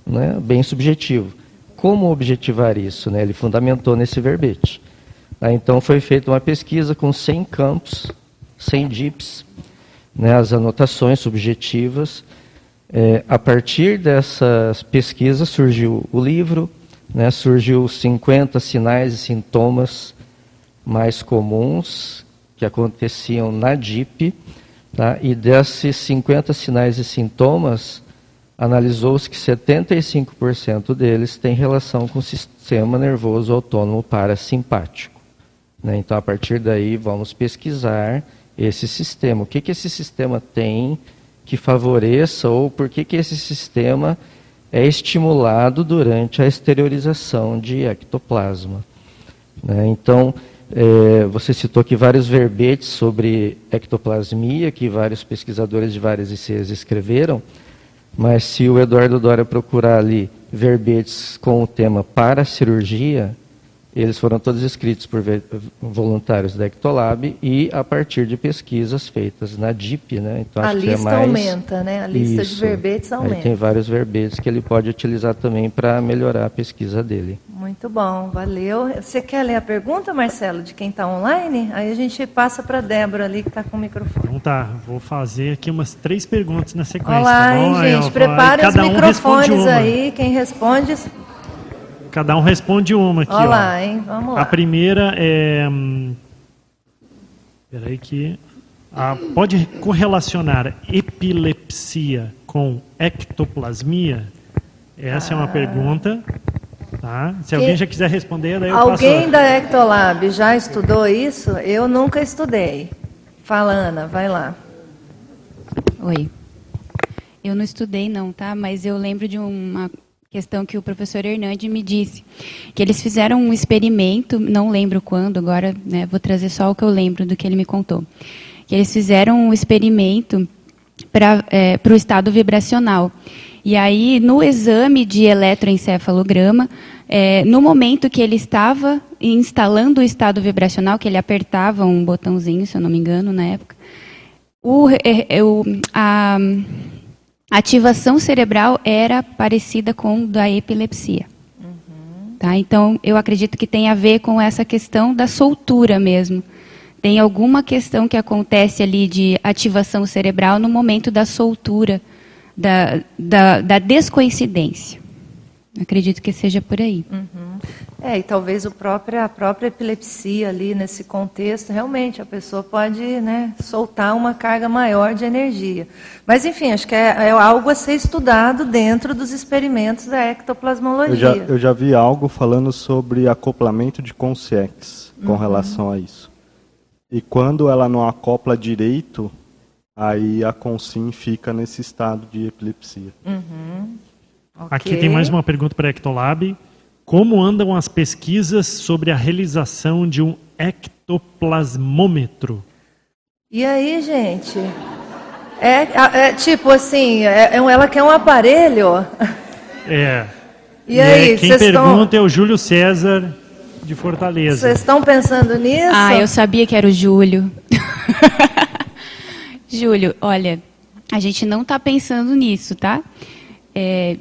Né? Bem subjetivo. Como objetivar isso? Né? Ele fundamentou nesse verbete. Ah, então foi feita uma pesquisa com 100 campos, 100 DIPs, né, as anotações subjetivas. É, a partir dessas pesquisas surgiu o livro, né, surgiu 50 sinais e sintomas mais comuns que aconteciam na DIP, tá? e desses 50 sinais e sintomas, analisou-se que 75% deles têm relação com o sistema nervoso autônomo parasimpático. né? Então, a partir daí, vamos pesquisar esse sistema. O que, que esse sistema tem que favoreça ou por que, que esse sistema é estimulado durante a exteriorização de ectoplasma. né? Então, é, você citou aqui vários verbetes sobre ectoplasmia, que vários pesquisadores de várias ICs escreveram, mas se o Eduardo Dória procurar ali verbetes com o tema para cirurgia, eles foram todos escritos por voluntários da Ectolab e a partir de pesquisas feitas na DIP, né? Então, A acho que é lista mais... aumenta, né? A lista de Isso. verbetes Aí aumenta. tem vários verbetes que ele pode utilizar também para melhorar a pesquisa dele. Muito bom, valeu. Você quer ler a pergunta, Marcelo, de quem está online? Aí a gente passa para a Débora ali, que está com o microfone. Então tá, vou fazer aqui umas três perguntas na sequência. Olá, tá bom? hein, Aí, gente? Preparem os um microfones aí. Quem responde... Cada um responde uma aqui. Olá, ó. hein? Vamos lá. A primeira é. hum, Peraí que. ah, pode correlacionar epilepsia com ectoplasmia? Essa é uma pergunta. Tá? Se Ah. Alguém já quiser responder, daí eu Alguém passo. da Ectolab já estudou isso? Eu nunca estudei. Fala, Ana, vai lá. Oi. Eu não estudei não, tá? Mas eu lembro de uma questão que o professor Hernandes me disse, que eles fizeram um experimento, não lembro quando, agora né, vou trazer só o que eu lembro do que ele me contou. Que eles fizeram um experimento para o estado vibracional. E aí, no exame de eletroencefalograma, é, no momento que ele estava instalando o estado vibracional, que ele apertava um botãozinho, se eu não me engano, na época, o, é, é, o- a a ativação cerebral era parecida com da epilepsia. Tá? Então, eu acredito que tem a ver com essa questão da soltura mesmo. Tem alguma questão que acontece ali de ativação cerebral no momento da soltura, da, da, da descoincidência. Acredito que seja por aí. É, e talvez o próprio, a própria epilepsia ali nesse contexto, realmente a pessoa pode né, soltar uma carga maior de energia. Mas, enfim, acho que é, é algo a ser estudado dentro dos experimentos da ectoplasmologia. Eu já, eu já vi algo falando sobre acoplamento de consciex com Uhum. relação a isso. E quando ela não acopla direito, aí a consim fica nesse estado de epilepsia. Uhum. Aqui tem mais uma pergunta para a Ectolab. Como andam as pesquisas sobre a realização de um ectoplasmômetro? E aí, gente? É, é tipo assim, é, é ela quer um aparelho? É. <laughs> E, e aí, é, quem pergunta é o Júlio César de Fortaleza. Vocês estão pensando nisso? Ah, eu sabia que era o Júlio. <laughs> Júlio, olha, a gente não está pensando nisso, tá? É,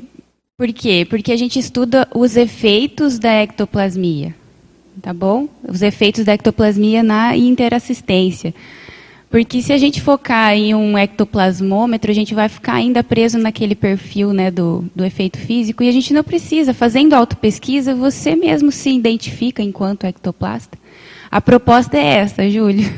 por quê? Porque a gente estuda os efeitos da ectoplasmia, tá bom? Os efeitos da ectoplasmia na interassistência. Porque se a gente focar em um ectoplasmômetro, a gente vai ficar ainda preso naquele perfil né, do, do efeito físico e a gente não precisa. Fazendo autopesquisa, você mesmo se identifica enquanto ectoplasta. A proposta é essa, Júlio.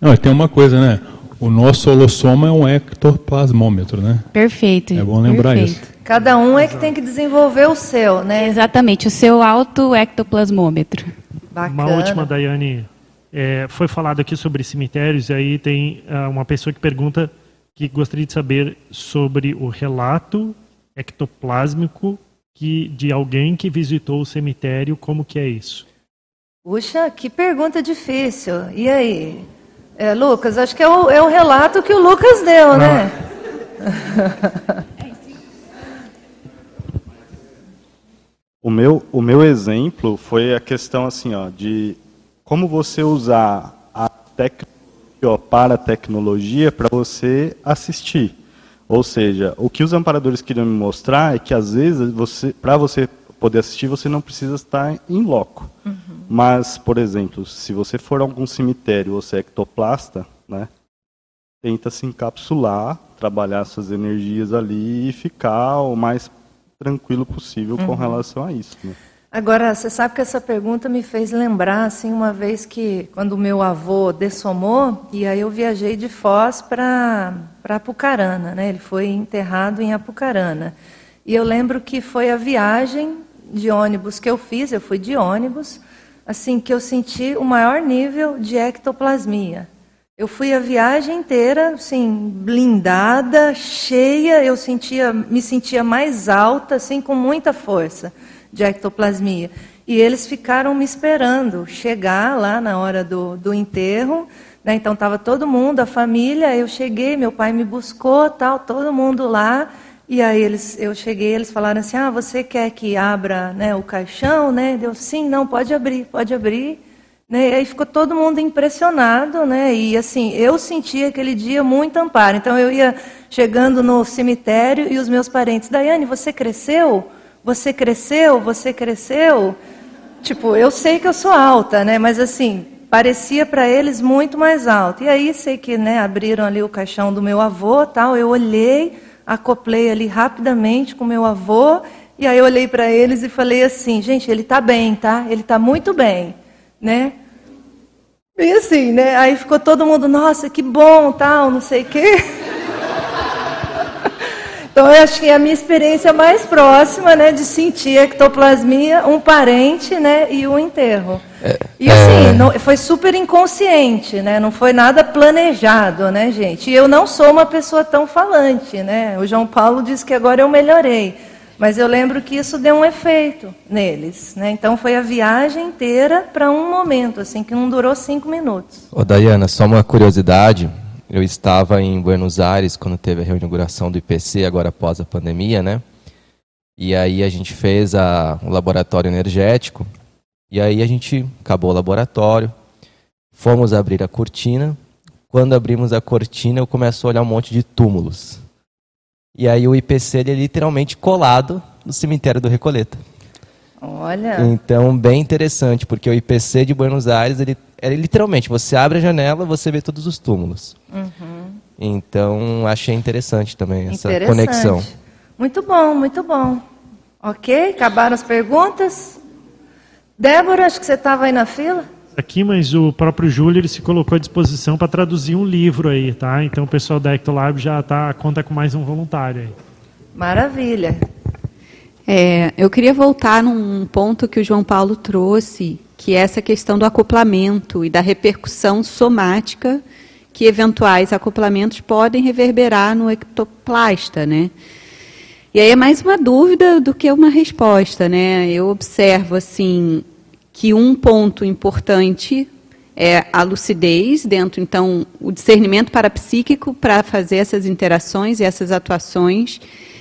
Não, tem uma coisa, né? O nosso holossoma é um ectoplasmômetro, né? Perfeito. É bom lembrar perfeito. isso. Cada um é que tem que desenvolver o seu, né? Exatamente, o seu auto-ectoplasmômetro. Bacana. Uma última, Daiane. É, foi falado aqui sobre cemitérios, e aí tem uh, uma pessoa que pergunta que gostaria de saber sobre o relato ectoplásmico que, de alguém que visitou o cemitério, como que é isso? Puxa, que pergunta difícil. E aí? É, Lucas, acho que é o, é o relato que o Lucas deu, né? <laughs> o meu, o meu exemplo foi a questão assim, ó, de como você usar a tecnologia para a tecnologia para você assistir. Ou seja, o que os amparadores queriam me mostrar é que às vezes você, para você poder assistir, você não precisa estar em loco. Uhum. Mas, por exemplo, se você for a algum cemitério, você é ectoplasta, né? Tenta se encapsular, trabalhar suas energias ali e ficar o mais tranquilo possível uhum. com relação a isso. Né? Agora, você sabe que essa pergunta me fez lembrar, assim, uma vez que, quando o meu avô dessomou, e aí eu viajei de Foz para Apucarana, né? Ele foi enterrado em Apucarana. E eu lembro que foi a viagem de ônibus que eu fiz, eu fui de ônibus, assim, que eu senti o maior nível de ectoplasmia. Eu fui a viagem inteira, assim, blindada, cheia, eu sentia, me sentia mais alta, assim, com muita força de ectoplasmia. E eles ficaram me esperando chegar lá na hora do, do enterro. Né? Então estava todo mundo, a família. Eu cheguei, meu pai me buscou, tal, todo mundo lá. E aí eles, eu cheguei, eles falaram assim: Ah, você quer que abra né, o caixão? Né? Deu sim, não, pode abrir, pode abrir. Né? E aí ficou todo mundo impressionado, né? E assim, eu senti aquele dia muito amparo. Então eu ia chegando no cemitério e os meus parentes, Daiane, você cresceu? Você cresceu? Você cresceu? Tipo, eu sei que eu sou alta, né? Mas assim, parecia para eles muito mais alta. E aí sei que, né, abriram ali o caixão do meu avô, tal. Eu olhei, acoplei ali rapidamente com meu avô, e aí eu olhei para eles e falei assim: "Gente, ele está bem, tá? Ele está muito bem", né? E assim, né? Aí ficou todo mundo, nossa, que bom, tal, não sei o quê. <laughs> Então, eu acho que é a minha experiência mais próxima, né, de sentir ectoplasmia, um parente, né, e o enterro. É, e assim, é... não, foi super inconsciente, né, não foi nada planejado, né, gente. E eu não sou uma pessoa tão falante, né. O João Paulo disse que agora eu melhorei, mas eu lembro que isso deu um efeito neles, né. Então foi a viagem inteira para um momento, assim, que não durou cinco minutos. Ô, Dayana, só uma curiosidade. Eu estava em Buenos Aires quando teve a reinauguração do IPC, agora após a pandemia, né? E aí a gente fez a, um laboratório energético. E aí a gente acabou o laboratório, fomos abrir a cortina. Quando abrimos a cortina, eu começo a olhar um monte de túmulos. E aí o IPC ele é literalmente colado no cemitério do Recoleta. Olha. Então, bem interessante, porque o IPC de Buenos Aires, ele é literalmente, você abre a janela, você vê todos os túmulos. Uhum. Então, achei interessante também essa interessante. conexão. Muito bom, muito bom. Ok, acabaram as perguntas. Débora, acho que você estava aí na fila. Aqui, mas o próprio Júlio ele se colocou à disposição para traduzir um livro aí, tá? Então o pessoal da Ectolab já tá, conta com mais um voluntário aí. Maravilha. É, eu queria voltar num ponto que o João Paulo trouxe, que é essa questão do acoplamento e da repercussão somática que eventuais acoplamentos podem reverberar no ectoplasta, né? E aí é mais uma dúvida do que uma resposta, né? Eu observo assim que um ponto importante é a lucidez dentro, então, o discernimento parapsíquico para fazer essas interações e essas atuações.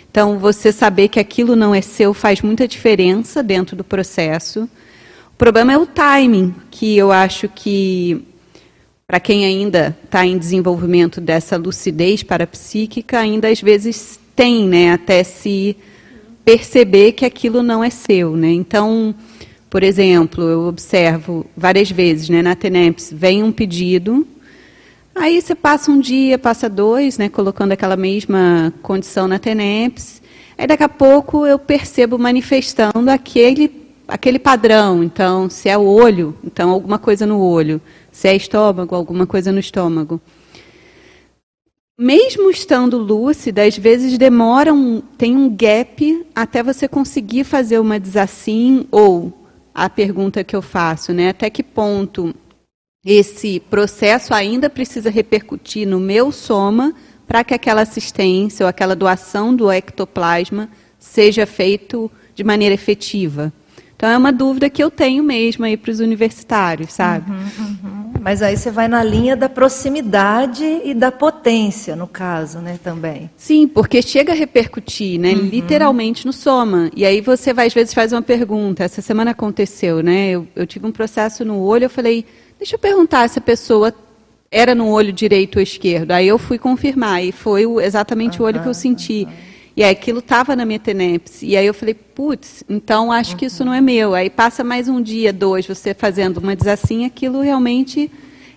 Então, você saber que aquilo não é seu faz muita diferença dentro do processo. O problema é o timing, que eu acho que, para quem ainda está em desenvolvimento dessa lucidez parapsíquica, ainda às vezes tem, né, até se perceber que aquilo não é seu. Né? Então, por exemplo, eu observo várias vezes né, na TENEPS, vem um pedido, aí você passa um dia, passa dois, né, colocando aquela mesma condição na TENEPS, aí daqui a pouco eu percebo manifestando aquele, aquele padrão. Então, se é o olho, então alguma coisa no olho. Se é estômago, alguma coisa no estômago. Mesmo estando lúcida, às vezes demora um, tem um gap até você conseguir fazer uma desassim ou a pergunta que eu faço, né? Até que ponto esse processo ainda precisa repercutir no meu soma para que aquela assistência ou aquela doação do ectoplasma seja feito de maneira efetiva? Então é uma dúvida que eu tenho mesmo aí para os universitários, sabe? Uhum, uhum. Mas aí você vai na linha da proximidade e da potência, no caso, né, também. Sim, porque chega a repercutir, né, uhum. literalmente no soma. E aí você vai, às vezes faz uma pergunta. Essa semana aconteceu, né? Eu, eu tive um processo no olho, eu falei, deixa eu perguntar se a pessoa era no olho direito ou esquerdo. Aí eu fui confirmar e foi exatamente o olho que eu senti. E aí aquilo estava na minha TENEPS. E aí eu falei, putz, então acho uhum. que isso não é meu. Aí passa mais um dia, dois, você fazendo uma desassinha, aquilo realmente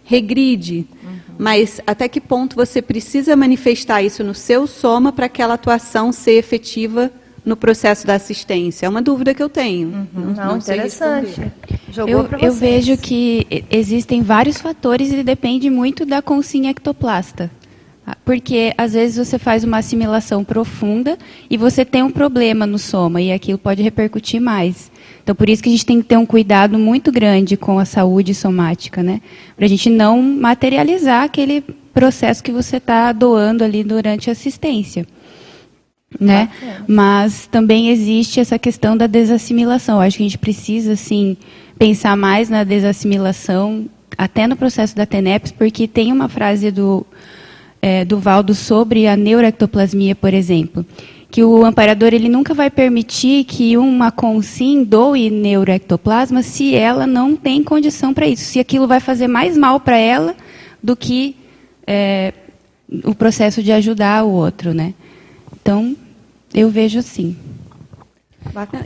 regride. Uhum. Mas até que ponto você precisa manifestar isso no seu soma para aquela atuação ser efetiva no processo da assistência? É uma dúvida que eu tenho. Uhum. Não, não, interessante. eu, eu vejo que existem vários fatores e depende muito da consciência ectoplasta. Porque às vezes você faz uma assimilação profunda e você tem um problema no soma e aquilo pode repercutir mais. Então, por isso que a gente tem que ter um cuidado muito grande com a saúde somática, né? Para a gente não materializar aquele processo que você está doando ali durante a assistência. Né? Mas também existe essa questão da desassimilação. Eu acho que a gente precisa, assim, pensar mais na desassimilação, até no processo da TENEPS, porque tem uma frase do é, do Valdo sobre a neuroectoplasmia, por exemplo, que o amparador ele nunca vai permitir que uma consim doe neuroectoplasma se ela não tem condição para isso, se aquilo vai fazer mais mal para ela do que é, o processo de ajudar o outro, né? Então, eu vejo assim.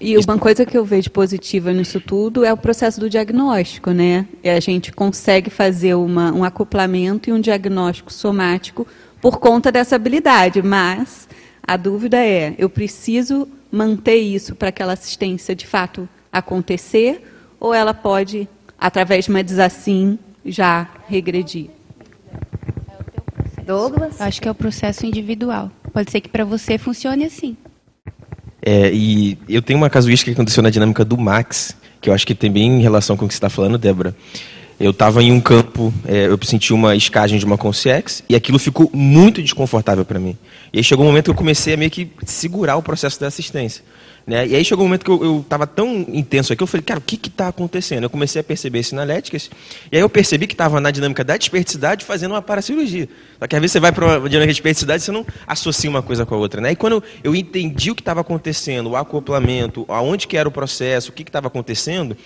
E uma coisa que eu vejo positiva nisso tudo é o processo do diagnóstico, né? E a gente consegue fazer uma, um acoplamento e um diagnóstico somático por conta dessa habilidade, mas a dúvida é: eu preciso manter isso para aquela assistência de fato acontecer, ou ela pode, através de uma desassim, já regredir? Douglas? Acho que é o processo individual. Pode ser que para você funcione assim. É, e eu tenho uma casuística que aconteceu na dinâmica do Max, que eu acho que tem bem em relação com o que você está falando, Débora. Eu estava em um campo, é, eu senti uma escagem de uma Conciex e aquilo ficou muito desconfortável para mim. E aí chegou um momento que eu comecei a meio que segurar o processo da assistência. Né? E aí chegou um momento que eu estava tão intenso aqui, eu falei, cara, o que está acontecendo? Eu comecei a perceber sinaléticas, e aí eu percebi que estava na dinâmica da desperticidade fazendo uma paracirurgia. Só que às vezes você vai para uma dinâmica de desperticidade e você não associa uma coisa com a outra. Né? E quando eu entendi o que estava acontecendo, o acoplamento, aonde que era o processo, o que estava acontecendo,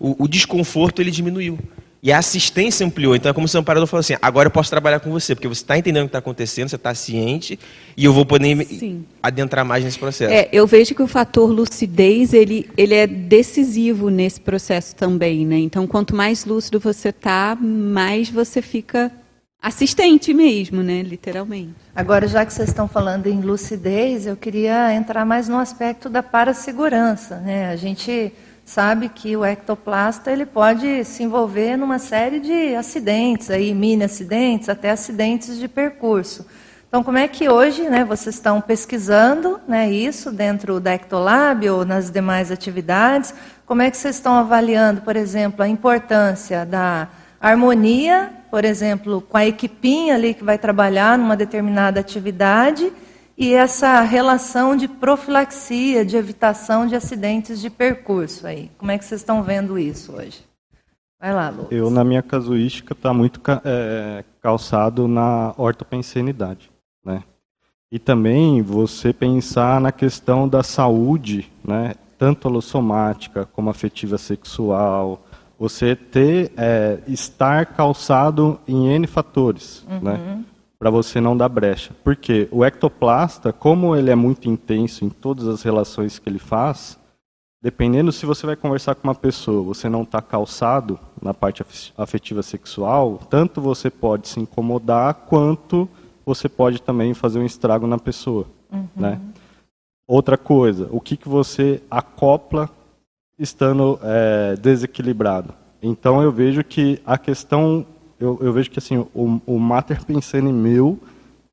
o, o desconforto ele diminuiu. E a assistência ampliou. Então é como se o amparador falou assim: agora eu posso trabalhar com você, porque você está entendendo o que está acontecendo, você está ciente, e eu vou poder Sim. adentrar mais nesse processo. É, eu vejo que o fator lucidez ele, ele é decisivo nesse processo também. Né? Então, quanto mais lúcido você está, mais você fica assistente mesmo, né? literalmente. Agora, já que vocês estão falando em lucidez, eu queria entrar mais no aspecto da parassegurança. Né? A gente sabe que o ectoplasta ele pode se envolver numa série de acidentes, aí, mini acidentes, até acidentes de percurso. Então, como é que hoje né, vocês estão pesquisando né, isso dentro da Ectolab ou nas demais atividades? Como é que vocês estão avaliando, por exemplo, a importância da harmonia, por exemplo, com a equipinha ali que vai trabalhar numa determinada atividade e essa relação de profilaxia, de evitação de acidentes de percurso aí. Como é que vocês estão vendo isso hoje? Vai lá, Lu. Eu, na minha casuística, está muito é, calçado na ortopensenidade, né? E também você pensar na questão da saúde, né? Tanto alossomática como afetiva sexual, você ter é, estar calçado em N fatores, né? uhum. né? Para você não dar brecha. Porque o ectoplasta, como ele é muito intenso em todas as relações que ele faz, dependendo se você vai conversar com uma pessoa, você não está calçado na parte afetiva sexual, tanto você pode se incomodar quanto você pode também fazer um estrago na pessoa, uhum. né? Outra coisa, o que, que você acopla estando é, desequilibrado. Então eu vejo que a questão, eu, eu vejo que assim o, o mater pensene meu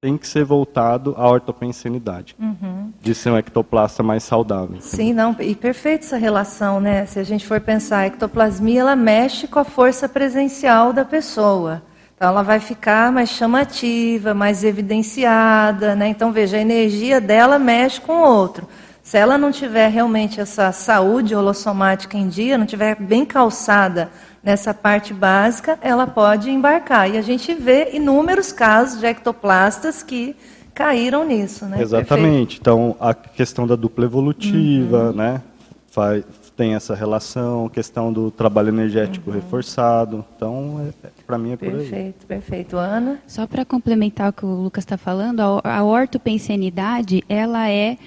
tem que ser voltado à ortopensenidade, uhum. de ser um ectoplasta mais saudável. Sim, não, e perfeita essa relação, né? Se a gente for pensar, a ectoplasmia ela mexe com a força presencial da pessoa. Então ela vai ficar mais chamativa, mais evidenciada, né? Então veja, a energia dela mexe com o outro. Se ela não tiver realmente essa saúde holossomática em dia, não tiver bem calçada nessa parte básica, ela pode embarcar. E a gente vê inúmeros casos de ectoplastas que caíram nisso, né? Exatamente. Perfeito. Então, a questão da dupla evolutiva, uhum. né? Faz, tem essa relação, questão do trabalho energético uhum. reforçado. Então, é, é para mim é perfeito, por aí. Perfeito, perfeito. Ana? Só para complementar o que o Lucas está falando, a, a ortopensenidade, ela é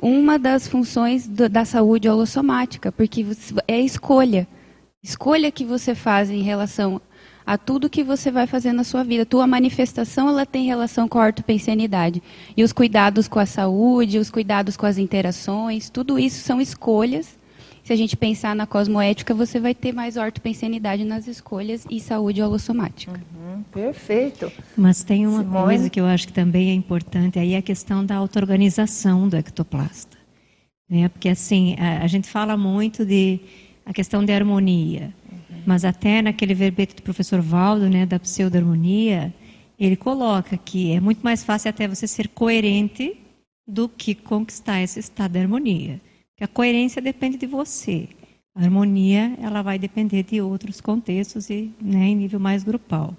uma das funções do, da saúde holossomática, porque é escolha. Escolha que você faz em relação a tudo que você vai fazer na sua vida. Tua manifestação ela tem relação com a ortopensenidade. E os cuidados com a saúde, os cuidados com as interações, tudo isso são escolhas se a gente pensar na cosmoética, você vai ter mais ortopensenidade nas escolhas e saúde holossomática. Uhum, perfeito. Mas tem uma Simone. coisa que eu acho que também é importante, aí é a questão da auto-organização do ectoplasta. Né? Porque, assim, a, a, gente fala muito de a questão de harmonia, uhum. mas até naquele verbete do professor Valdo, né, da pseudo-harmonia, ele coloca que é muito mais fácil até você ser coerente do que conquistar esse estado de harmonia. Que a coerência depende de você. A harmonia, ela vai depender de outros contextos e né, em nível mais grupal.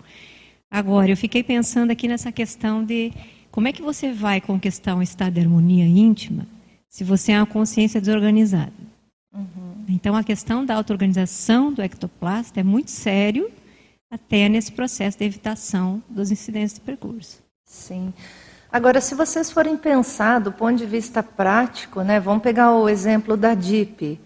Agora, eu fiquei pensando aqui nessa questão de como é que você vai conquistar um estado de harmonia íntima se você é uma consciência desorganizada. Uhum. Então, a questão da auto-organização do ectoplasta é muito sério até nesse processo de evitação dos incidentes de percurso. Sim. Agora, se vocês forem pensar do ponto de vista prático, né, vamos pegar o exemplo da DIP.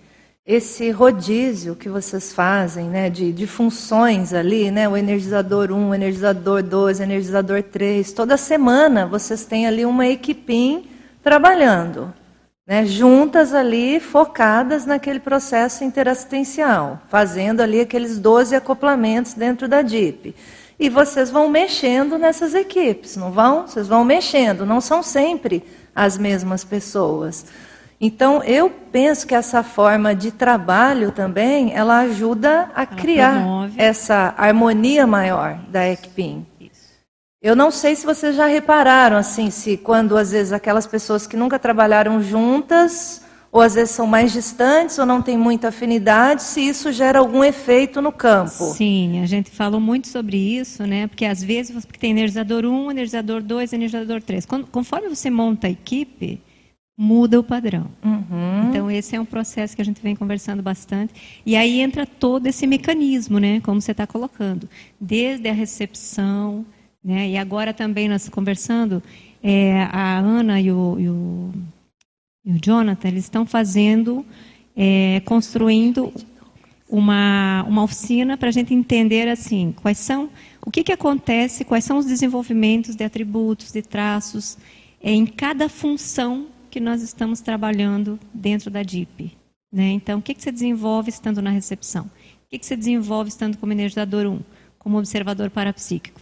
Esse rodízio que vocês fazem né, de, de funções ali, né, o energizador 1, o energizador 2, o energizador 3, toda semana vocês têm ali uma equipim trabalhando, né, juntas ali, focadas naquele processo interassistencial, fazendo ali aqueles 12 acoplamentos dentro da DIP. E vocês vão mexendo nessas equipes, não vão? Vocês vão mexendo, não são sempre as mesmas pessoas. Então, eu penso que essa forma de trabalho também, ela ajuda a ela criar promove. essa harmonia maior da ECPIM. Eu não sei se vocês já repararam, assim, se quando às vezes aquelas pessoas que nunca trabalharam juntas ou às vezes são mais distantes ou não têm muita afinidade, se isso gera algum efeito no campo. Sim, a gente falou muito sobre isso, né? Porque às vezes você tem energizador 1, energizador 2, energizador 3. conforme você monta a equipe, muda o padrão. Uhum. Então esse é um processo que a gente vem conversando bastante. E aí entra todo esse mecanismo, né? Como você está colocando, desde a recepção, né? E agora também nós conversando, é, a Ana e o, e o e o Jonathan, eles estão fazendo, é, construindo uma, uma oficina para a gente entender assim quais são, o que, que acontece, quais são os desenvolvimentos de atributos, de traços é, em cada função que nós estamos trabalhando dentro da DIP. Né? Então, o que, que você desenvolve estando na recepção? O que, que você desenvolve estando como energizador 1, como observador parapsíquico?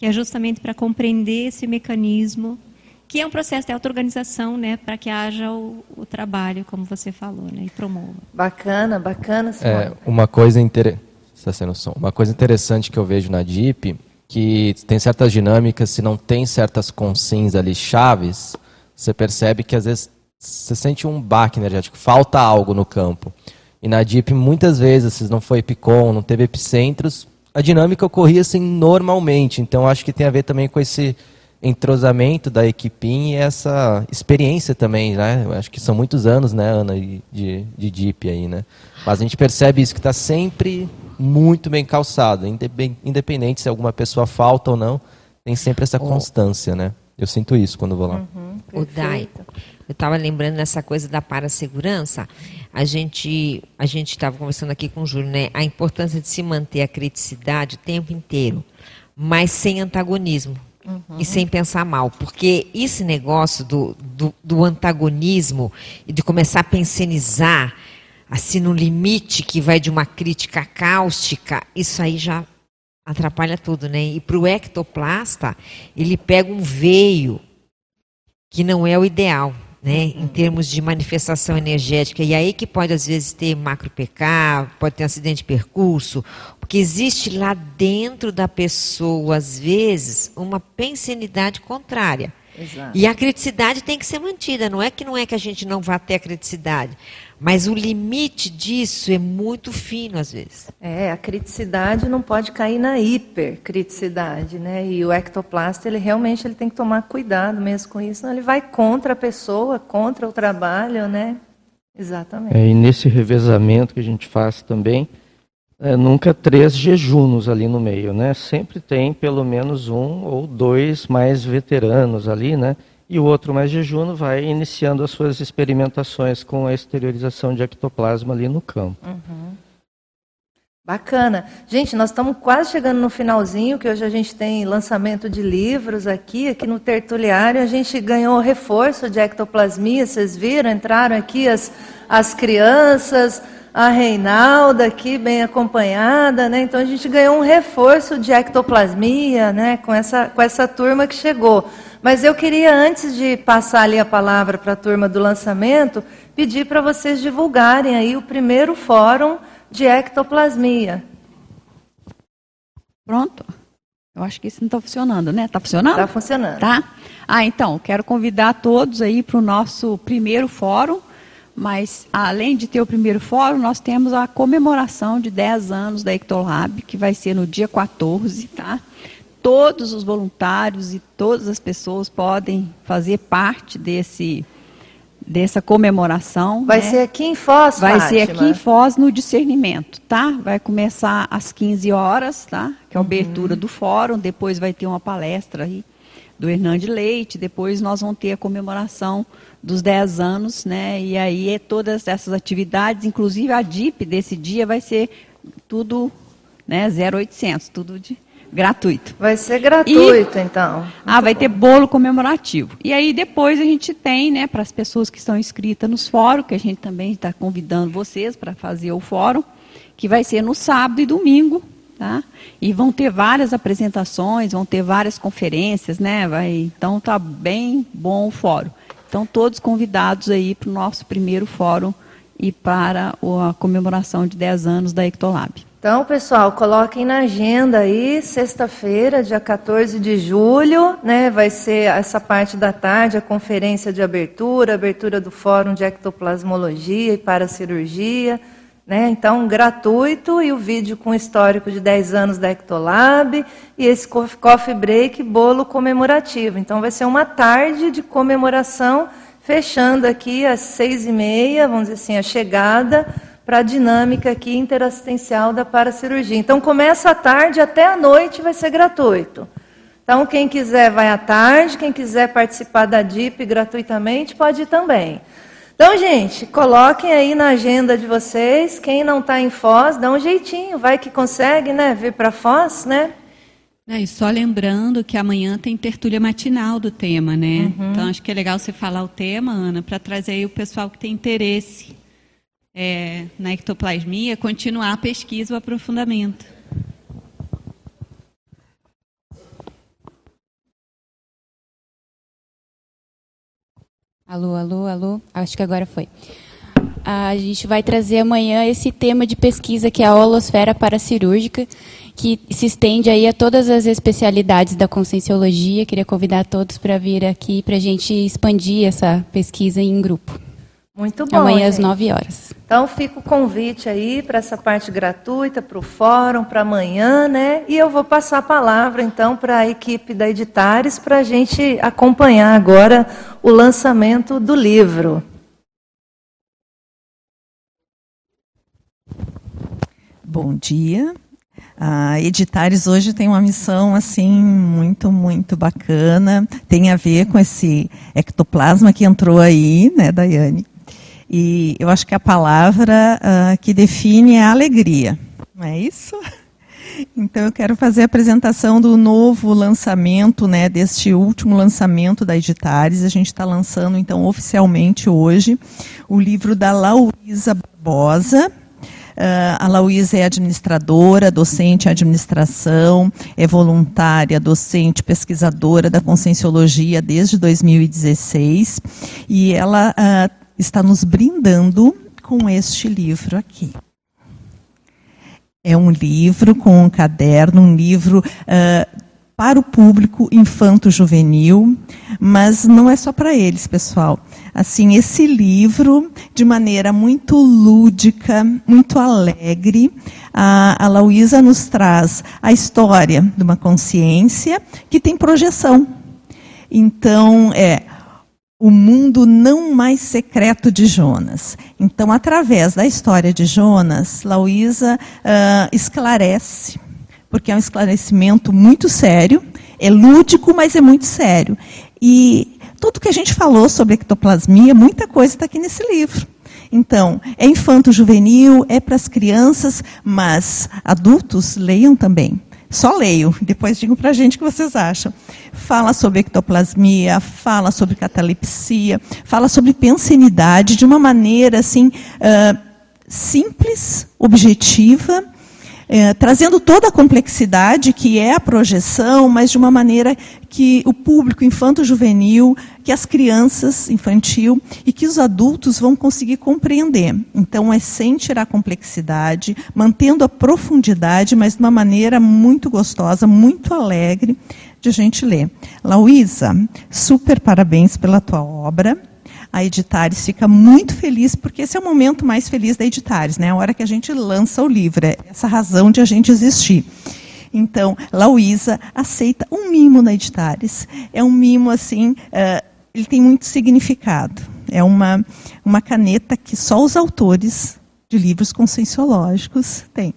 Que é justamente para compreender esse mecanismo que é um processo de auto-organização, né, para que haja o, o, trabalho, como você falou, né, e promova. Bacana, bacana. É, uma coisa interessante. está sendo som. Uma coisa interessante que eu vejo na DIP, que tem certas dinâmicas, se não tem certas consins ali chaves, você percebe que às vezes você sente um baque energético, falta algo no campo. E na DIP, muitas vezes, se não foi Epicom, não teve epicentros, a dinâmica ocorria assim normalmente. Então, acho que tem a ver também com esse entrosamento da equipinha e essa experiência também, né? Eu acho que são muitos anos, né, Ana, de, de DIP aí, né? Mas a gente percebe isso, que está sempre muito bem calçado, independente se alguma pessoa falta ou não, tem sempre essa constância, né? Eu sinto isso quando vou lá. Uhum, o Dai, eu estava lembrando dessa coisa da parasegurança. A gente a gente estava conversando aqui com o Júlio, né? A importância de se manter a criticidade o tempo inteiro, mas sem antagonismo. Uhum. E sem pensar mal, porque esse negócio do, do, do antagonismo e de começar a pensionizar assim no limite que vai de uma crítica cáustica, isso aí já atrapalha tudo, né? E para o ectoplasta, ele pega um veio que não é o ideal, né? Em termos de manifestação energética. E aí que pode, às vezes, ter macro PK, pode ter um acidente de percurso, porque existe lá dentro da pessoa, às vezes, uma pensenidade contrária. Exato. E a criticidade tem que ser mantida. Não é que não é que a gente não vá ter a criticidade, mas o limite disso é muito fino às vezes. É, a criticidade não pode cair na hipercriticidade, né? E o ectoplasta, ele realmente ele tem que tomar cuidado mesmo com isso, senão ele vai contra a pessoa, contra o trabalho, né? Exatamente. É, e nesse revezamento que a gente faz também, é, nunca três jejunos ali no meio, né? Sempre tem pelo menos um ou dois mais veteranos ali, né? E o outro mais jejuno vai iniciando as suas experimentações com a exteriorização de ectoplasma ali no campo. Uhum. Bacana. Gente, nós estamos quase chegando no finalzinho, que hoje a gente tem lançamento de livros aqui, aqui no tertuliário a gente ganhou reforço de ectoplasmia, vocês viram? Entraram aqui as, as crianças, a Reinalda aqui bem acompanhada, né? Então a gente ganhou um reforço de ectoplasmia, né? Com essa, com essa turma que chegou. Mas eu queria, antes de passar ali a palavra para a turma do lançamento, pedir para vocês divulgarem aí o primeiro fórum de ectoplasmia. Pronto. Eu acho que isso não está funcionando, né? Está funcionando? Está funcionando. Tá? Ah, então, quero convidar todos aí para o nosso primeiro fórum, mas além de ter o primeiro fórum, nós temos a comemoração de 10 anos da Ectolab, que vai ser no dia 14, tá? Todos os voluntários e todas as pessoas podem fazer parte desse dessa comemoração. Vai né? ser aqui em Foz, Vai Fátima. ser aqui em Foz no discernimento, tá? Vai começar às 15 horas, tá? Que é a abertura uhum. do fórum, depois vai ter uma palestra aí do Hernande Leite, depois nós vamos ter a comemoração dos 10 anos, né? E aí é todas essas atividades, inclusive a DIP desse dia vai ser tudo, né, 0800, tudo de gratuito. Vai ser gratuito, e, então. ah, vai bom. ter bolo comemorativo. E aí depois a gente tem, né, para as pessoas que estão inscritas nos fóruns, que a gente também está convidando vocês para fazer o fórum, que vai ser no sábado e domingo, tá? E vão ter várias apresentações, vão ter várias conferências, né? Vai, então tá bem bom o fórum. Então todos convidados aí para o nosso primeiro fórum e para a comemoração de 10 anos da Ectolab. Então, pessoal, coloquem na agenda aí, sexta-feira, dia 14 de julho, né? Vai ser essa parte da tarde, a conferência de abertura, abertura do Fórum de Ectoplasmologia e Paracirurgia, né? Então, gratuito e o vídeo com histórico de 10 anos da Ectolab e esse coffee break, bolo comemorativo. Então, vai ser uma tarde de comemoração, fechando aqui às seis e meia, vamos dizer assim, a chegada para a dinâmica aqui interassistencial da paracirurgia. Então, começa à tarde até à noite vai ser gratuito. Então, quem quiser vai à tarde, quem quiser participar da DIP gratuitamente, pode ir também. Então, gente, coloquem aí na agenda de vocês. Quem não está em Foz, dá um jeitinho, vai que consegue, né? Vir para Foz, né? É, e só lembrando que amanhã tem tertúlia matinal do tema, né? Uhum. Então acho que é legal você falar o tema, Ana, para trazer aí o pessoal que tem interesse é, na ectoplasmia, continuar a pesquisa o aprofundamento. Alô, alô, alô. Acho que agora foi. a gente vai trazer amanhã esse tema de pesquisa que é a holosfera paracirúrgica, que se estende aí a todas as especialidades da conscienciologia. Queria convidar todos para vir aqui para a gente expandir essa pesquisa em grupo. Muito bom. Amanhã gente. às 9 horas. Então fica o convite aí para essa parte gratuita, para o fórum, para amanhã, né? E eu vou passar a palavra então para a equipe da Editares para a gente acompanhar agora o lançamento do livro. Bom dia. A Editares hoje tem uma missão assim muito, muito bacana. Tem a ver com esse ectoplasma que entrou aí, né, Daiane? E eu acho que a palavra uh, que define é alegria, não é isso? <laughs> Então eu quero fazer a apresentação do novo lançamento, né, deste último lançamento da Editares. A gente está lançando então oficialmente hoje o livro da Lauísa Barbosa, Uh, a Lauísa é administradora, docente em administração, é voluntária, docente, pesquisadora da Conscienciologia desde 2016 e ela uh, está nos brindando com este livro aqui. É um livro com um caderno, um livro uh, para o público infanto-juvenil, mas não é só para eles, pessoal. Assim, esse livro, de maneira muito lúdica, muito alegre, a, a nos traz a história de uma consciência que tem projeção. Então, é o mundo não mais secreto de Jonas. Então, através da história de Jonas, Lauísa uh, esclarece porque é um esclarecimento muito sério, é lúdico, mas é muito sério. E tudo que a gente falou sobre ectoplasmia, muita coisa está aqui nesse livro. Então, é infanto-juvenil, é para as crianças, mas adultos leiam também. Só leio, depois digam para a gente o que vocês acham. Fala sobre ectoplasmia, fala sobre catalepsia, fala sobre pensenidade de uma maneira assim uh, simples, objetiva é, trazendo toda a complexidade que é a projeção, mas de uma maneira que o público infanto-juvenil, que as crianças infantil e que os adultos vão conseguir compreender. Então, é sem tirar a complexidade, mantendo a profundidade, mas de uma maneira muito gostosa, muito alegre de a gente ler. Lauísa, super parabéns pela tua obra a Editares fica muito feliz, porque esse é o momento mais feliz da Editares, né? a hora que a gente lança o livro, é essa razão de a gente existir. Então, Lauísa aceita um mimo na Editares. É um mimo, assim, uh, ele tem muito significado. É uma, uma caneta que só os autores de livros conscienciológicos têm.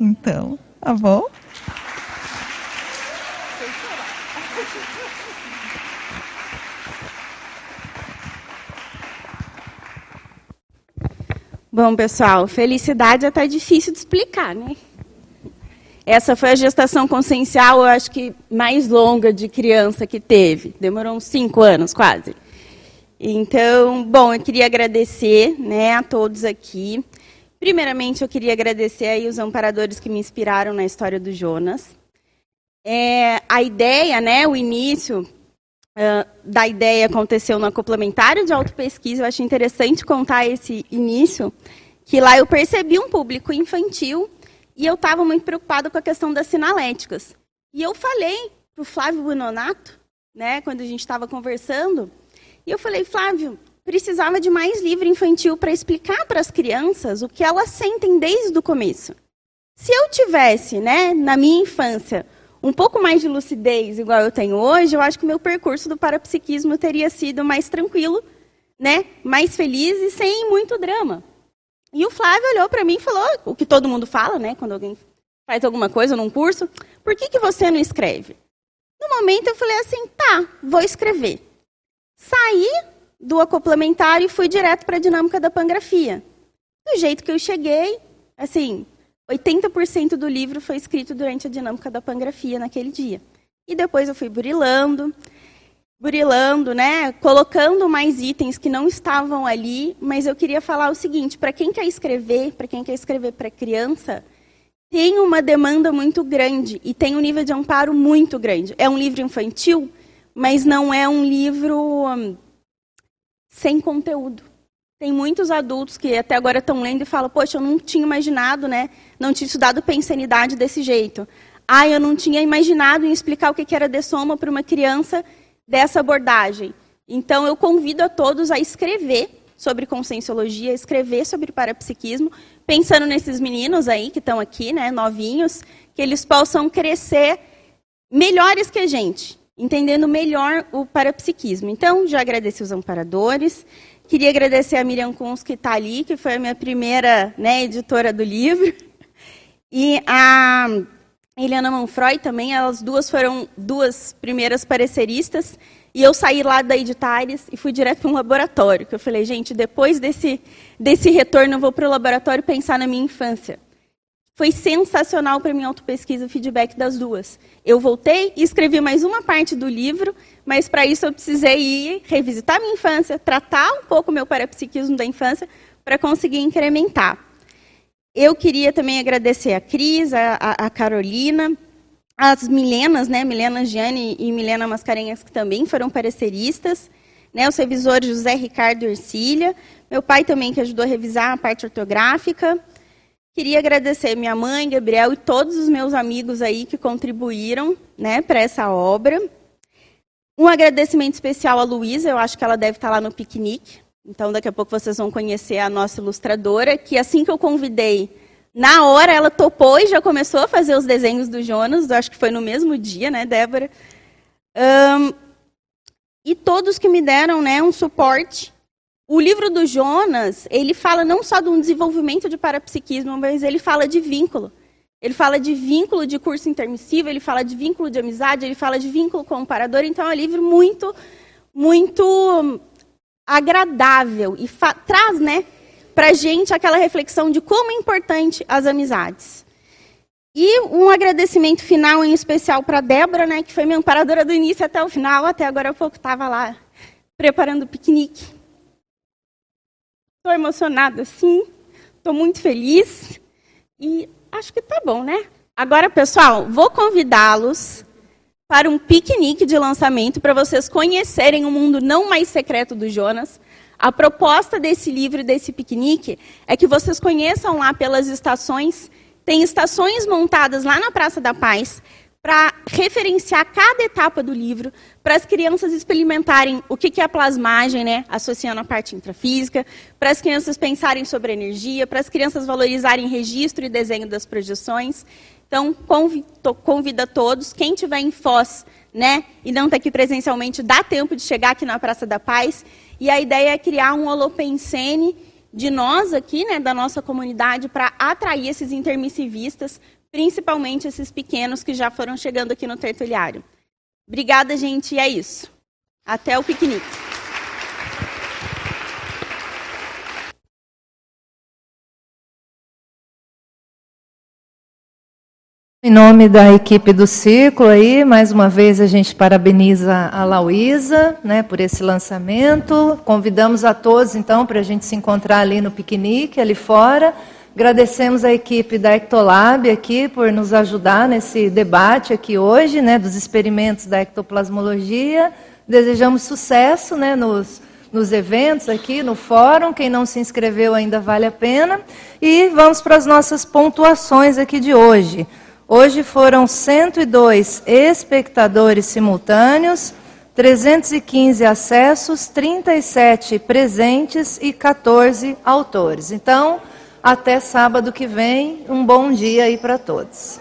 Então, tá bom? Bom, pessoal, felicidade é até difícil de explicar, né? Essa foi a gestação consciencial, eu acho que mais longa de criança que teve. Demorou uns cinco anos, quase. Então, bom, eu queria agradecer né, a todos aqui. Primeiramente, eu queria agradecer aí os amparadores que me inspiraram na história do Jonas. É, a ideia, né, o início, Uh, da ideia aconteceu no complementário de autopesquisa. Eu acho interessante contar esse início, que lá eu percebi um público infantil e eu estava muito preocupada com a questão das sinaléticas. E eu falei para o Flávio Buonato, né, quando a gente estava conversando, e eu falei, Flávio, precisava de mais livro infantil para explicar para as crianças o que elas sentem desde o começo. Se eu tivesse, né, na minha infância, um pouco mais de lucidez, igual eu tenho hoje, eu acho que o meu percurso do parapsiquismo teria sido mais tranquilo, né? mais feliz e sem muito drama. E o Flávio olhou para mim e falou o que todo mundo fala, né? quando alguém faz alguma coisa num curso, por que, que você não escreve? No momento eu falei assim, tá, vou escrever. Saí do acoplamentário e fui direto para a dinâmica da pangrafia. Do jeito que eu cheguei, assim, 80% do livro foi escrito durante a dinâmica da pangrafia naquele dia. E depois eu fui burilando, burilando, né, colocando mais itens que não estavam ali, mas eu queria falar o seguinte, para quem quer escrever, para quem quer escrever para criança, tem uma demanda muito grande e tem um nível de amparo muito grande. É um livro infantil, mas não é um livro hum, sem conteúdo. Tem muitos adultos que até agora estão lendo e falam: Poxa, eu não tinha imaginado, né? Não tinha estudado pensanidade desse jeito. Ah, eu não tinha imaginado em explicar o que era de soma para uma criança dessa abordagem. Então, eu convido a todos a escrever sobre conscienciologia, escrever sobre parapsiquismo, pensando nesses meninos aí que estão aqui, né, novinhos, que eles possam crescer melhores que a gente, entendendo melhor o parapsiquismo. Então, já agradeci os amparadores, queria agradecer a Miriam Kunz, que está ali, que foi a minha primeira né, editora do livro, e a Eliana Manfroy também, elas duas foram duas primeiras pareceristas, e eu saí lá da Editares e fui direto para um laboratório, que eu falei, gente, depois desse, desse retorno eu vou para o laboratório pensar na minha infância. Foi sensacional para minha autopesquisa o feedback das duas. Eu voltei e escrevi mais uma parte do livro, mas para isso eu precisei ir revisitar minha infância, tratar um pouco meu parapsiquismo da infância, para conseguir incrementar. Eu queria também agradecer a Cris, a, a, a Carolina, as Milenas, né, Milena Gianni e Milena Mascarenhas, que também foram pareceristas, né, os revisores José Ricardo Ercília, meu pai também, que ajudou a revisar a parte ortográfica. Queria agradecer minha mãe, Gabriel e todos os meus amigos aí que contribuíram né, para essa obra. Um agradecimento especial à Luísa, eu acho que ela deve estar lá no piquenique. Então, daqui a pouco vocês vão conhecer a nossa ilustradora, que assim que eu convidei na hora ela topou e já começou a fazer os desenhos do Jonas, acho que foi no mesmo dia, né, Débora? Um, e todos que me deram né, um suporte. O livro do Jonas, ele fala não só de um desenvolvimento de parapsiquismo, mas ele fala de vínculo. Ele fala de vínculo de curso intermissivo, ele fala de vínculo de amizade, ele fala de vínculo comparador. Então, é um livro muito, muito agradável e traz né, para gente aquela reflexão de como é importante as amizades. E um agradecimento final em especial para Débora, né, que foi minha amparadora do início até o final, até agora há pouco estava lá preparando o piquenique. Estou emocionada, sim. Estou muito feliz. E acho que tá bom, né? Agora, pessoal, vou convidá-los para um piquenique de lançamento para vocês conhecerem o mundo não mais secreto do Jonas. A proposta desse livro desse piquenique é que vocês conheçam lá pelas estações. Tem estações montadas lá na Praça da Paz para referenciar cada etapa do livro, para as crianças experimentarem o que é a plasmagem, né, associando a parte intrafísica, para as crianças pensarem sobre energia, para as crianças valorizarem registro e desenho das projeções. Então, convida todos, quem tiver em Foz, né, e não está aqui presencialmente, dá tempo de chegar aqui na Praça da Paz e a ideia é criar um holopensene de nós aqui, né, da nossa comunidade, para atrair esses intermissivistas, principalmente esses pequenos que já foram chegando aqui no tertuliário. Obrigada, gente, e é isso. Até o piquenique. Em nome da equipe do Círculo aí, mais uma vez a gente parabeniza a Lauísa, né, por esse lançamento. Convidamos a todos então para a gente se encontrar ali no piquenique ali fora. Agradecemos a equipe da Ectolab aqui por nos ajudar nesse debate aqui hoje, né, dos experimentos da ectoplasmologia. Desejamos sucesso, né, nos nos eventos aqui no fórum. Quem não se inscreveu ainda vale a pena. E vamos para as nossas pontuações aqui de hoje. Hoje foram 102 espectadores simultâneos, 315 acessos, 37 presentes e 14 autores. Então, até sábado que vem, um bom dia aí para todos.